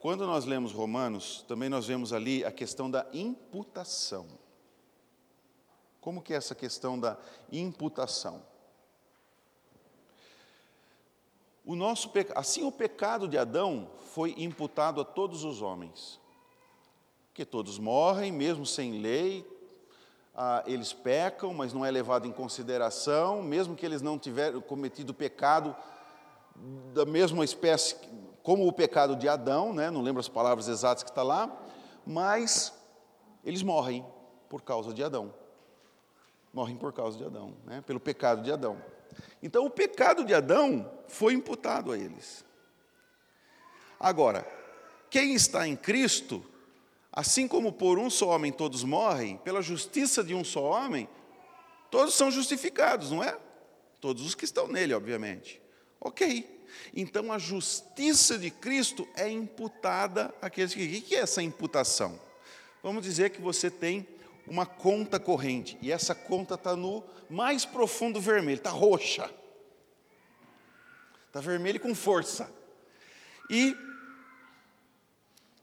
quando nós lemos Romanos, também nós vemos ali a questão da imputação. Como que é essa questão da imputação? O nosso assim o pecado de Adão foi imputado a todos os homens. Porque todos morrem, mesmo sem lei, ah, eles pecam, mas não é levado em consideração, mesmo que eles não tiverem cometido pecado da mesma espécie como o pecado de Adão, né? não lembro as palavras exatas que está lá, mas eles morrem por causa de Adão. Morrem por causa de Adão, né? pelo pecado de Adão. Então, o pecado de Adão foi imputado a eles. Agora, quem está em Cristo, assim como por um só homem todos morrem, pela justiça de um só homem, todos são justificados, não é? Todos os que estão nele, obviamente. Ok. Então a justiça de Cristo é imputada àqueles que. O que é essa imputação? Vamos dizer que você tem uma conta corrente e essa conta está no mais profundo vermelho, está roxa. Está vermelho com força. E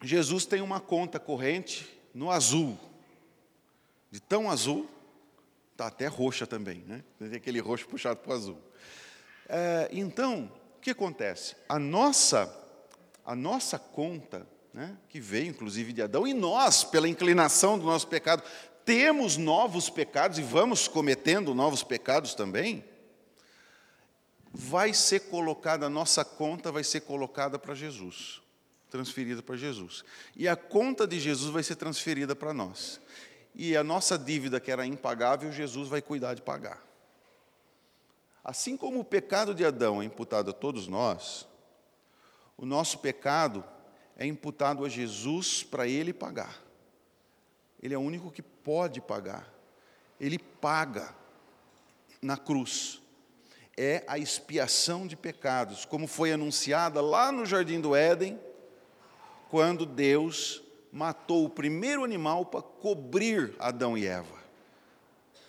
Jesus tem uma conta corrente no azul, de tão azul Está até roxa também, né? Tem aquele roxo puxado para o azul. É, então, que acontece? A nossa, a nossa conta, né, que veio inclusive de Adão, e nós, pela inclinação do nosso pecado, temos novos pecados e vamos cometendo novos pecados também, vai ser colocada, a nossa conta vai ser colocada para Jesus, transferida para Jesus. E a conta de Jesus vai ser transferida para nós. E a nossa dívida, que era impagável, Jesus vai cuidar de pagar. Assim como o pecado de Adão é imputado a todos nós, o nosso pecado é imputado a Jesus para ele pagar. Ele é o único que pode pagar. Ele paga na cruz é a expiação de pecados, como foi anunciada lá no jardim do Éden, quando Deus matou o primeiro animal para cobrir Adão e Eva.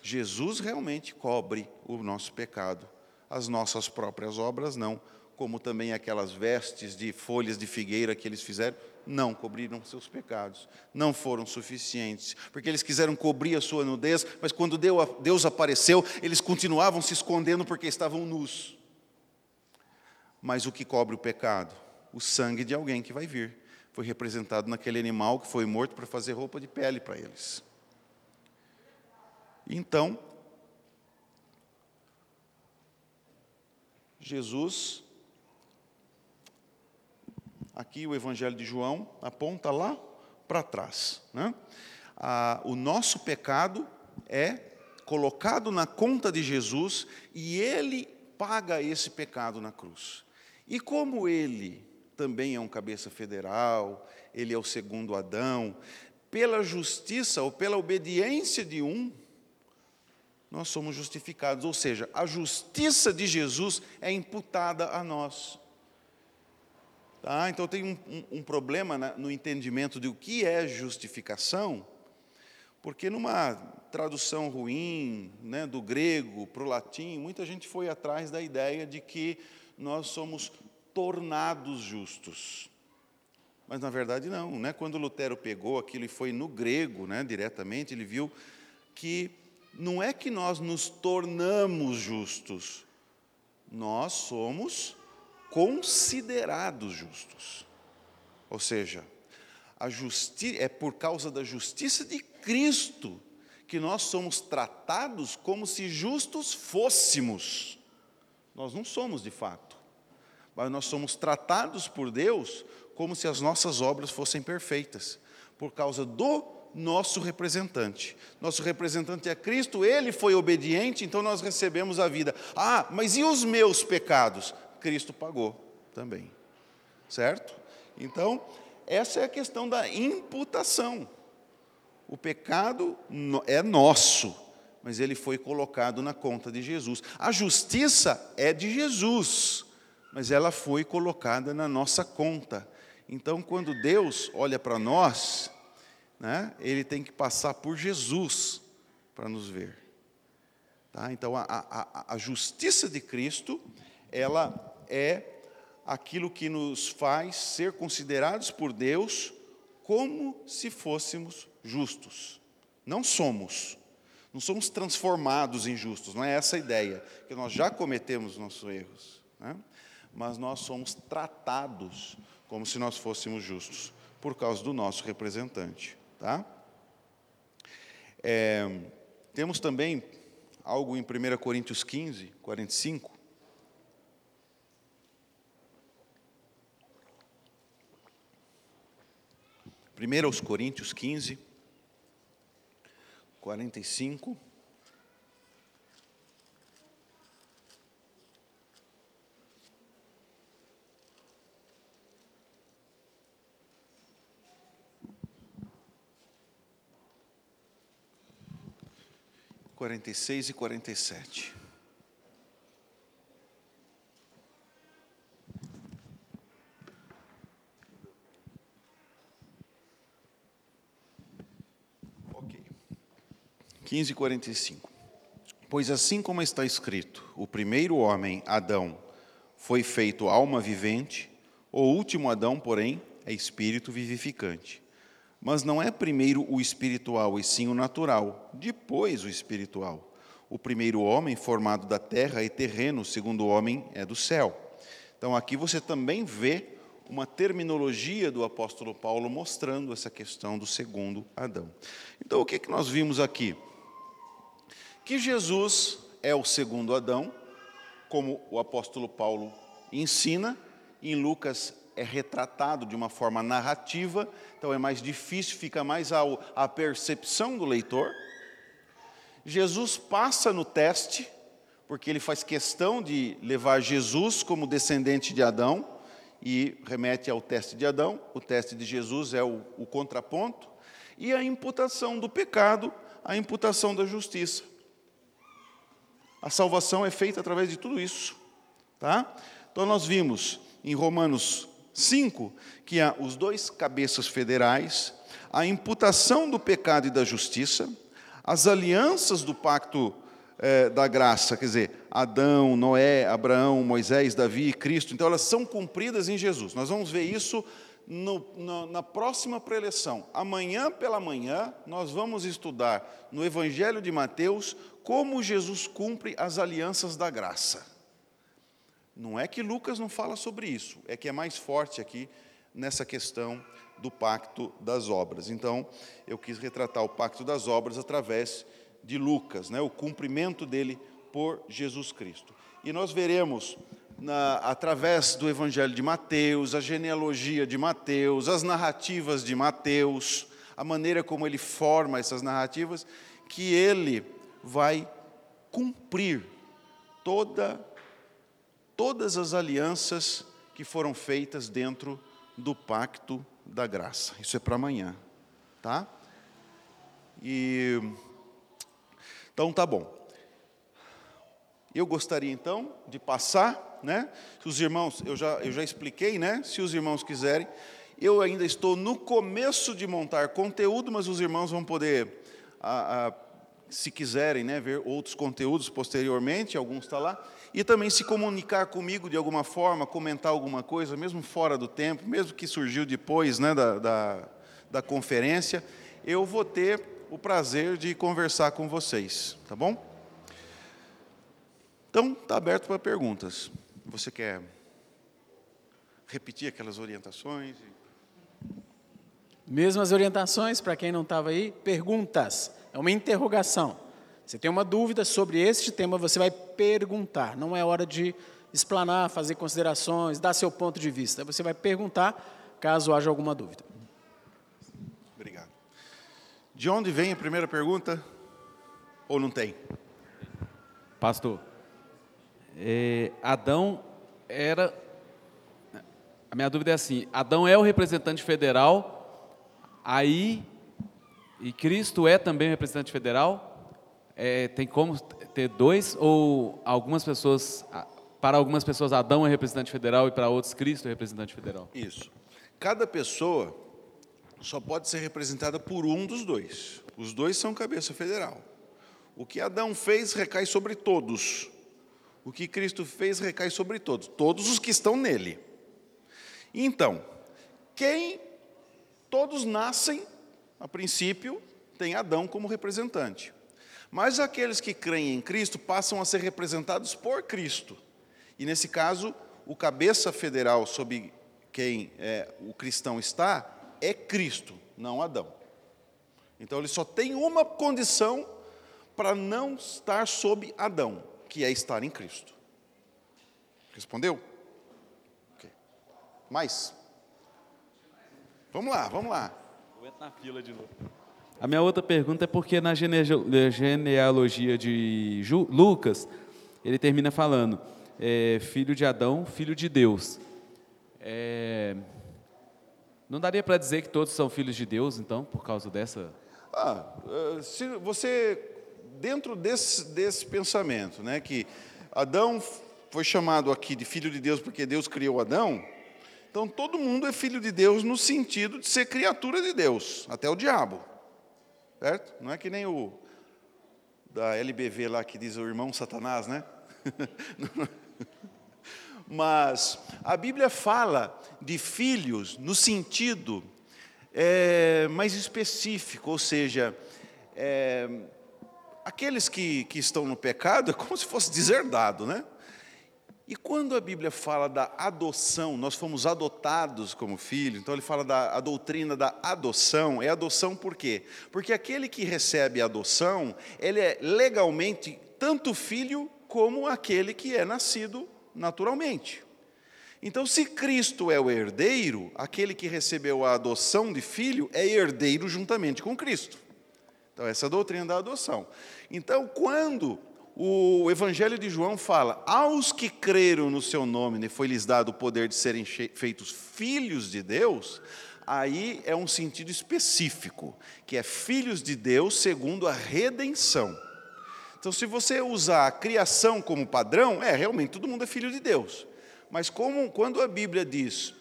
Jesus realmente cobre o nosso pecado, as nossas próprias obras não, como também aquelas vestes de folhas de figueira que eles fizeram, não cobriram seus pecados, não foram suficientes, porque eles quiseram cobrir a sua nudez, mas quando Deus apareceu, eles continuavam se escondendo porque estavam nus. Mas o que cobre o pecado? O sangue de alguém que vai vir. Foi representado naquele animal que foi morto para fazer roupa de pele para eles. Então, Jesus aqui o Evangelho de João aponta lá para trás. Né? Ah, o nosso pecado é colocado na conta de Jesus e ele paga esse pecado na cruz. E como ele também é um cabeça federal, ele é o segundo Adão, pela justiça ou pela obediência de um, nós somos justificados, ou seja, a justiça de Jesus é imputada a nós. Tá? Então tem um, um, um problema no entendimento de o que é justificação, porque numa tradução ruim né, do grego para o latim, muita gente foi atrás da ideia de que nós somos tornados justos. Mas na verdade não, né? Quando Lutero pegou aquilo e foi no grego, né, diretamente, ele viu que não é que nós nos tornamos justos, nós somos considerados justos. Ou seja, é por causa da justiça de Cristo que nós somos tratados como se justos fôssemos. Nós não somos de fato, mas nós somos tratados por Deus como se as nossas obras fossem perfeitas, por causa do nosso representante. Nosso representante é Cristo, ele foi obediente, então nós recebemos a vida. Ah, mas e os meus pecados? Cristo pagou também. Certo? Então, essa é a questão da imputação. O pecado é nosso, mas ele foi colocado na conta de Jesus. A justiça é de Jesus, mas ela foi colocada na nossa conta. Então, quando Deus olha para nós, né, ele tem que passar por Jesus para nos ver. Tá? Então, a, a, a justiça de Cristo, ela é aquilo que nos faz ser considerados por Deus como se fôssemos justos. Não somos. Não somos transformados em justos, não é essa a ideia, que nós já cometemos nossos erros, né? mas nós somos tratados como se nós fôssemos justos, por causa do nosso representante. Tá? É, temos também algo em 1 Coríntios 15, 45, 1 aos Coríntios 15, 45. Quarenta e seis e quarenta e sete. 15, 45. Pois assim como está escrito, o primeiro homem, Adão, foi feito alma vivente, o último Adão, porém, é espírito vivificante. Mas não é primeiro o espiritual, e sim o natural, depois o espiritual. o primeiro homem formado da terra e terreno, o segundo homem é do céu. Então aqui você também vê uma terminologia do apóstolo Paulo mostrando essa questão do segundo Adão. Então o que, que nós vimos aqui? Que Jesus é o segundo Adão, como o apóstolo Paulo ensina, em Lucas é retratado de uma forma narrativa, então é mais difícil, fica mais ao, à percepção do leitor. Jesus passa no teste, porque ele faz questão de levar Jesus como descendente de Adão, e remete ao teste de Adão, o teste de Jesus é o, o contraponto, e a imputação do pecado, a imputação da justiça. A salvação é feita através de tudo isso. Tá? Então nós vimos em Romanos 5 que há os dois cabeças federais, a imputação do pecado e da justiça, as alianças do pacto eh, da graça, quer dizer, Adão, Noé, Abraão, Moisés, Davi e Cristo, então elas são cumpridas em Jesus. Nós vamos ver isso no, no, na próxima preleção. Amanhã pela manhã, nós vamos estudar no Evangelho de Mateus como Jesus cumpre as alianças da graça. Não é que Lucas não fala sobre isso, é que é mais forte aqui nessa questão do pacto das obras. Então, eu quis retratar o pacto das obras através de Lucas, né, o cumprimento dele por Jesus Cristo. E nós veremos na, através do Evangelho de Mateus, a genealogia de Mateus, as narrativas de Mateus, a maneira como ele forma essas narrativas, que ele vai cumprir toda, todas as alianças que foram feitas dentro do pacto da graça. Isso é para amanhã, tá? E então tá bom. Eu gostaria então de passar, né? Se os irmãos, eu já, eu já expliquei, né? Se os irmãos quiserem, eu ainda estou no começo de montar conteúdo, mas os irmãos vão poder, a, a, se quiserem, né, ver outros conteúdos posteriormente, alguns está lá, e também se comunicar comigo de alguma forma, comentar alguma coisa, mesmo fora do tempo, mesmo que surgiu depois, né, da, da, da conferência, eu vou ter o prazer de conversar com vocês, tá bom? Então, está aberto para perguntas. Você quer repetir aquelas orientações? Mesmas orientações, para quem não estava aí, perguntas. É uma interrogação. Você tem uma dúvida sobre este tema, você vai perguntar. Não é hora de explanar, fazer considerações, dar seu ponto de vista. Você vai perguntar caso haja alguma dúvida. Obrigado. De onde vem a primeira pergunta? Ou não tem? Pastor, é, Adão era. A minha dúvida é assim: Adão é o representante federal, aí. E Cristo é também o representante federal? É, tem como ter dois? Ou algumas pessoas. Para algumas pessoas, Adão é representante federal e para outros, Cristo é representante federal? Isso. Cada pessoa só pode ser representada por um dos dois. Os dois são cabeça federal. O que Adão fez recai sobre todos. O que Cristo fez recai sobre todos, todos os que estão nele. Então, quem todos nascem, a princípio, tem Adão como representante. Mas aqueles que creem em Cristo passam a ser representados por Cristo. E nesse caso, o cabeça federal sob quem é, o cristão está é Cristo, não Adão. Então ele só tem uma condição para não estar sob Adão, que é estar em Cristo. Respondeu? Okay. Mais? Vamos lá, vamos lá. Vou entrar na fila de novo. A minha outra pergunta é porque na genealogia de Lucas, ele termina falando, é, filho de Adão, filho de Deus. É, não daria para dizer que todos são filhos de Deus, então, por causa dessa... Ah, eh, se você dentro desse, desse pensamento, né, que Adão foi chamado aqui de filho de Deus porque Deus criou Adão, então todo mundo é filho de Deus no sentido de ser criatura de Deus, até o diabo. Certo? Não é que nem o da LBV lá que diz o irmão Satanás, né? Mas a Bíblia fala de filhos no sentido é, mais específico, ou seja, é, aqueles que, que estão no pecado é como se fosse deserdado, né? E quando a Bíblia fala da adoção, nós fomos adotados como filhos, então ele fala da doutrina da adoção. É adoção por quê? Porque aquele que recebe a adoção, ele é legalmente tanto filho como aquele que é nascido naturalmente. Então, se Cristo é o herdeiro, aquele que recebeu a adoção de filho é herdeiro juntamente com Cristo. Então, essa é a doutrina da adoção. Então, quando o Evangelho de João fala: aos que creram no seu nome, né, foi-lhes dado o poder de serem feitos filhos de Deus. Aí é um sentido específico, que é filhos de Deus segundo a redenção. Então, se você usar a criação como padrão, é realmente todo mundo é filho de Deus. Mas como quando a Bíblia diz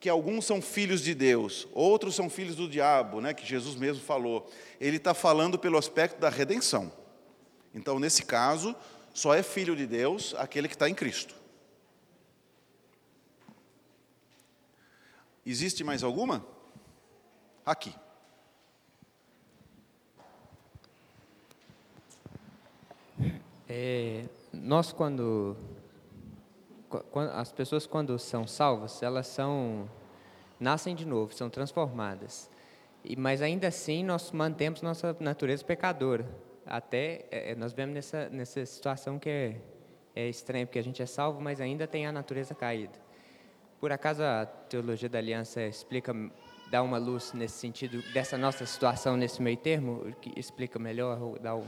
que alguns são filhos de Deus, outros são filhos do diabo, né, que Jesus mesmo falou, ele está falando pelo aspecto da redenção. Então, nesse caso, só é filho de Deus aquele que está em Cristo. Existe mais alguma? Aqui. É, nós quando, quando, as pessoas quando são salvas, elas são nascem de novo, são transformadas. E, mas ainda assim nós mantemos nossa natureza pecadora até é, é, nós vemos nessa, nessa situação que é, é estranha, porque a gente é salvo, mas ainda tem a natureza caída. Por acaso a teologia da aliança explica, dá uma luz nesse sentido, dessa nossa situação nesse meio termo, que explica melhor? Dá o...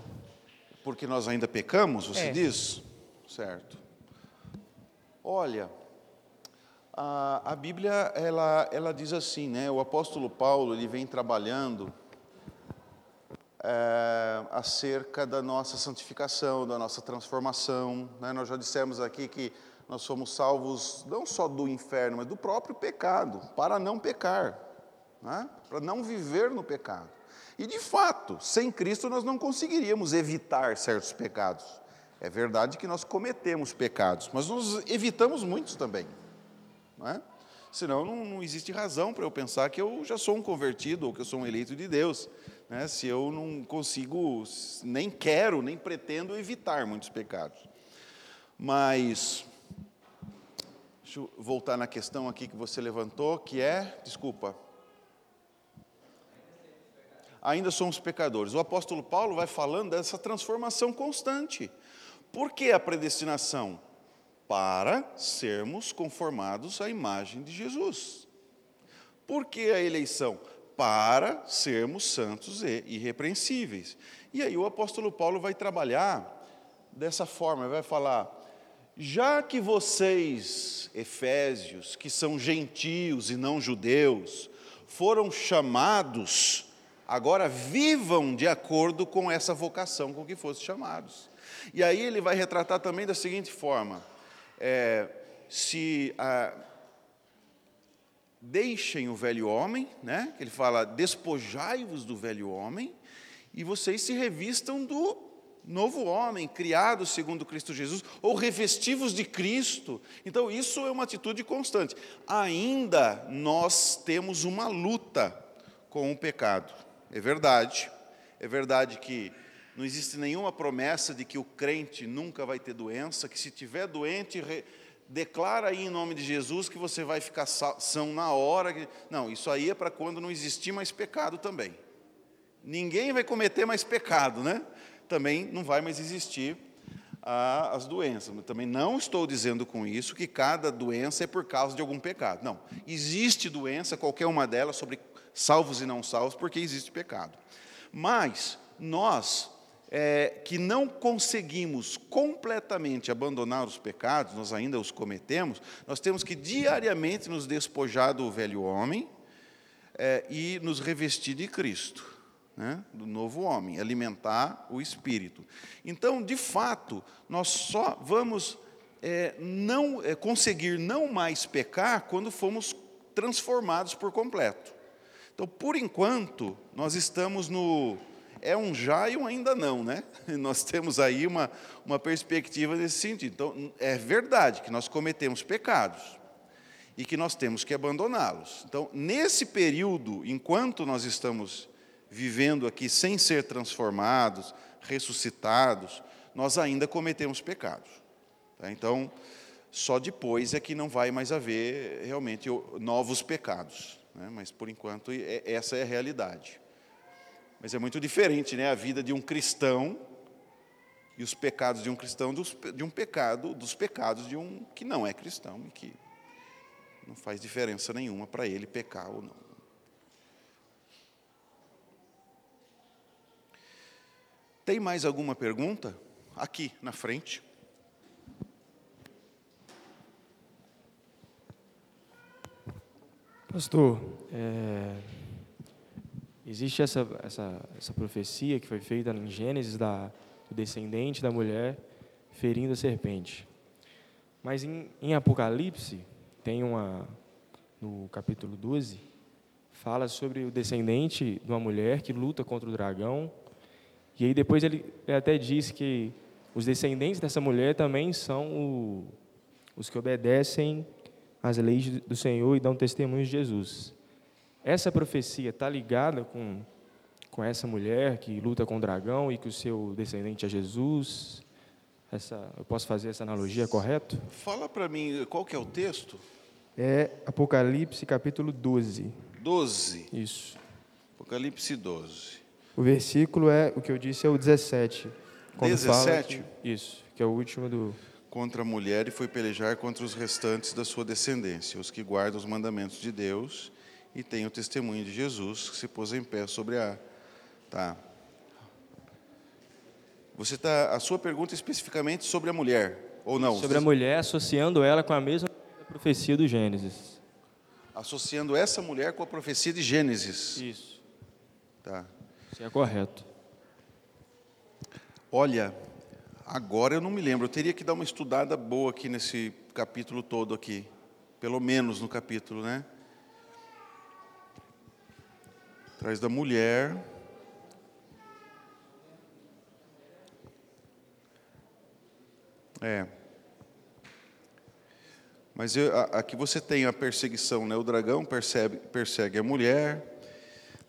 Porque nós ainda pecamos, você É. diz? Certo. Olha, a, a Bíblia, ela, ela diz assim, né? O apóstolo Paulo, ele vem trabalhando é, acerca da nossa santificação, da nossa transformação. Né? Nós já dissemos aqui que nós somos salvos não só do inferno, mas do próprio pecado, para não pecar, né? para não viver no pecado. E de fato, sem Cristo nós não conseguiríamos evitar certos pecados. É verdade que nós cometemos pecados, mas nós evitamos muitos também. Não é? Senão não, não existe razão para eu pensar que eu já sou um convertido ou que eu sou um eleito de Deus né, se eu não consigo, nem quero, nem pretendo evitar muitos pecados. Mas, deixa eu voltar na questão aqui que você levantou, que é, desculpa, ainda somos pecadores. O apóstolo Paulo vai falando dessa transformação constante. Por que a predestinação? Para sermos conformados à imagem de Jesus. Por que a eleição? Para sermos santos e irrepreensíveis. E aí o apóstolo Paulo vai trabalhar dessa forma, vai falar: já que vocês, efésios, que são gentios e não judeus, foram chamados, agora vivam de acordo com essa vocação com que fossem chamados. E aí ele vai retratar também da seguinte forma: é, se a, deixem o velho homem, né? Ele fala: despojai-vos do velho homem e vocês se revistam do novo homem, criado segundo Cristo Jesus, ou revestivos de Cristo. Então, isso é uma atitude constante. Ainda nós temos uma luta com o pecado. É verdade. É verdade que não existe nenhuma promessa de que o crente nunca vai ter doença, que se tiver doente, declara aí em nome de Jesus que você vai ficar são na hora. Que... Não, isso aí é para quando não existir mais pecado também. Ninguém vai cometer mais pecado, né? Também não vai mais existir ah, as doenças. Também não estou dizendo com isso que cada doença é por causa de algum pecado. Não, existe doença, qualquer uma delas, sobre salvos e não salvos, porque existe pecado. Mas nós é, que não conseguimos completamente abandonar os pecados, nós ainda os cometemos, nós temos que diariamente nos despojar do velho homem é, e nos revestir de Cristo, né, do novo homem, alimentar o espírito. Então, de fato, nós só vamos é, não é, conseguir não mais pecar quando fomos transformados por completo. Então, por enquanto, nós estamos no é um já e um ainda não, né? Nós temos aí uma, uma perspectiva nesse sentido. Então, é verdade que nós cometemos pecados e que nós temos que abandoná-los. Então, nesse período, enquanto nós estamos vivendo aqui sem ser transformados, ressuscitados, nós ainda cometemos pecados. Tá? Então, só depois é que não vai mais haver realmente novos pecados. Né? Mas, por enquanto, essa é a realidade. Mas é muito diferente né? a vida de um cristão e os pecados de um cristão dos, de um pecado, dos pecados de um que não é cristão e que não faz diferença nenhuma para ele pecar ou não. Tem mais alguma pergunta? Aqui na frente. Pastor, é, existe essa, essa, essa profecia que foi feita em Gênesis da, do descendente da mulher ferindo a serpente. Mas em, em Apocalipse, tem uma, no capítulo 12, fala sobre o descendente de uma mulher que luta contra o dragão e aí depois ele até diz que os descendentes dessa mulher também são o, os que obedecem às leis do Senhor e dão testemunho de Jesus. Essa profecia está ligada com, com essa mulher que luta com o dragão e que o seu descendente é Jesus? Essa, eu posso fazer essa analogia, correto? Fala para mim, qual que é o texto? É Apocalipse capítulo 12. 12? Isso. Apocalipse 12. O versículo é, o que eu disse é o 17. 17? Que, isso, que é o último do... Contra a mulher e foi pelejar contra os restantes da sua descendência, os que guardam os mandamentos de Deus e têm o testemunho de Jesus, que se pôs em pé sobre a... Tá. Você tá, a sua pergunta é especificamente sobre a mulher, ou não? Sobre a mulher, associando ela com a mesma profecia do Gênesis. Associando essa mulher com a profecia de Gênesis. Isso. Tá. Isso é correto. Olha, agora eu não me lembro, eu teria que dar uma estudada boa aqui nesse capítulo todo aqui, pelo menos no capítulo, né? Atrás da mulher. É. Mas eu, aqui você tem a perseguição, né? O dragão persegue, persegue a mulher,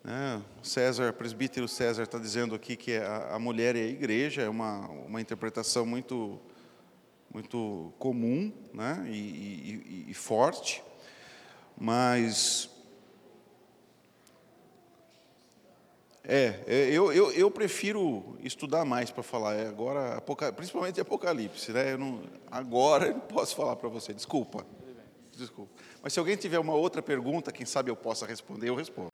né? César, presbítero César está dizendo aqui que a, a, mulher é a igreja, é uma, uma interpretação muito, muito comum né? e, e, e forte, mas é, eu, eu, eu prefiro estudar mais para falar, é, agora, principalmente Apocalipse, né? Eu não, agora eu não posso falar para você, desculpa. Desculpa. Mas se alguém tiver uma outra pergunta, quem sabe eu possa responder, eu respondo.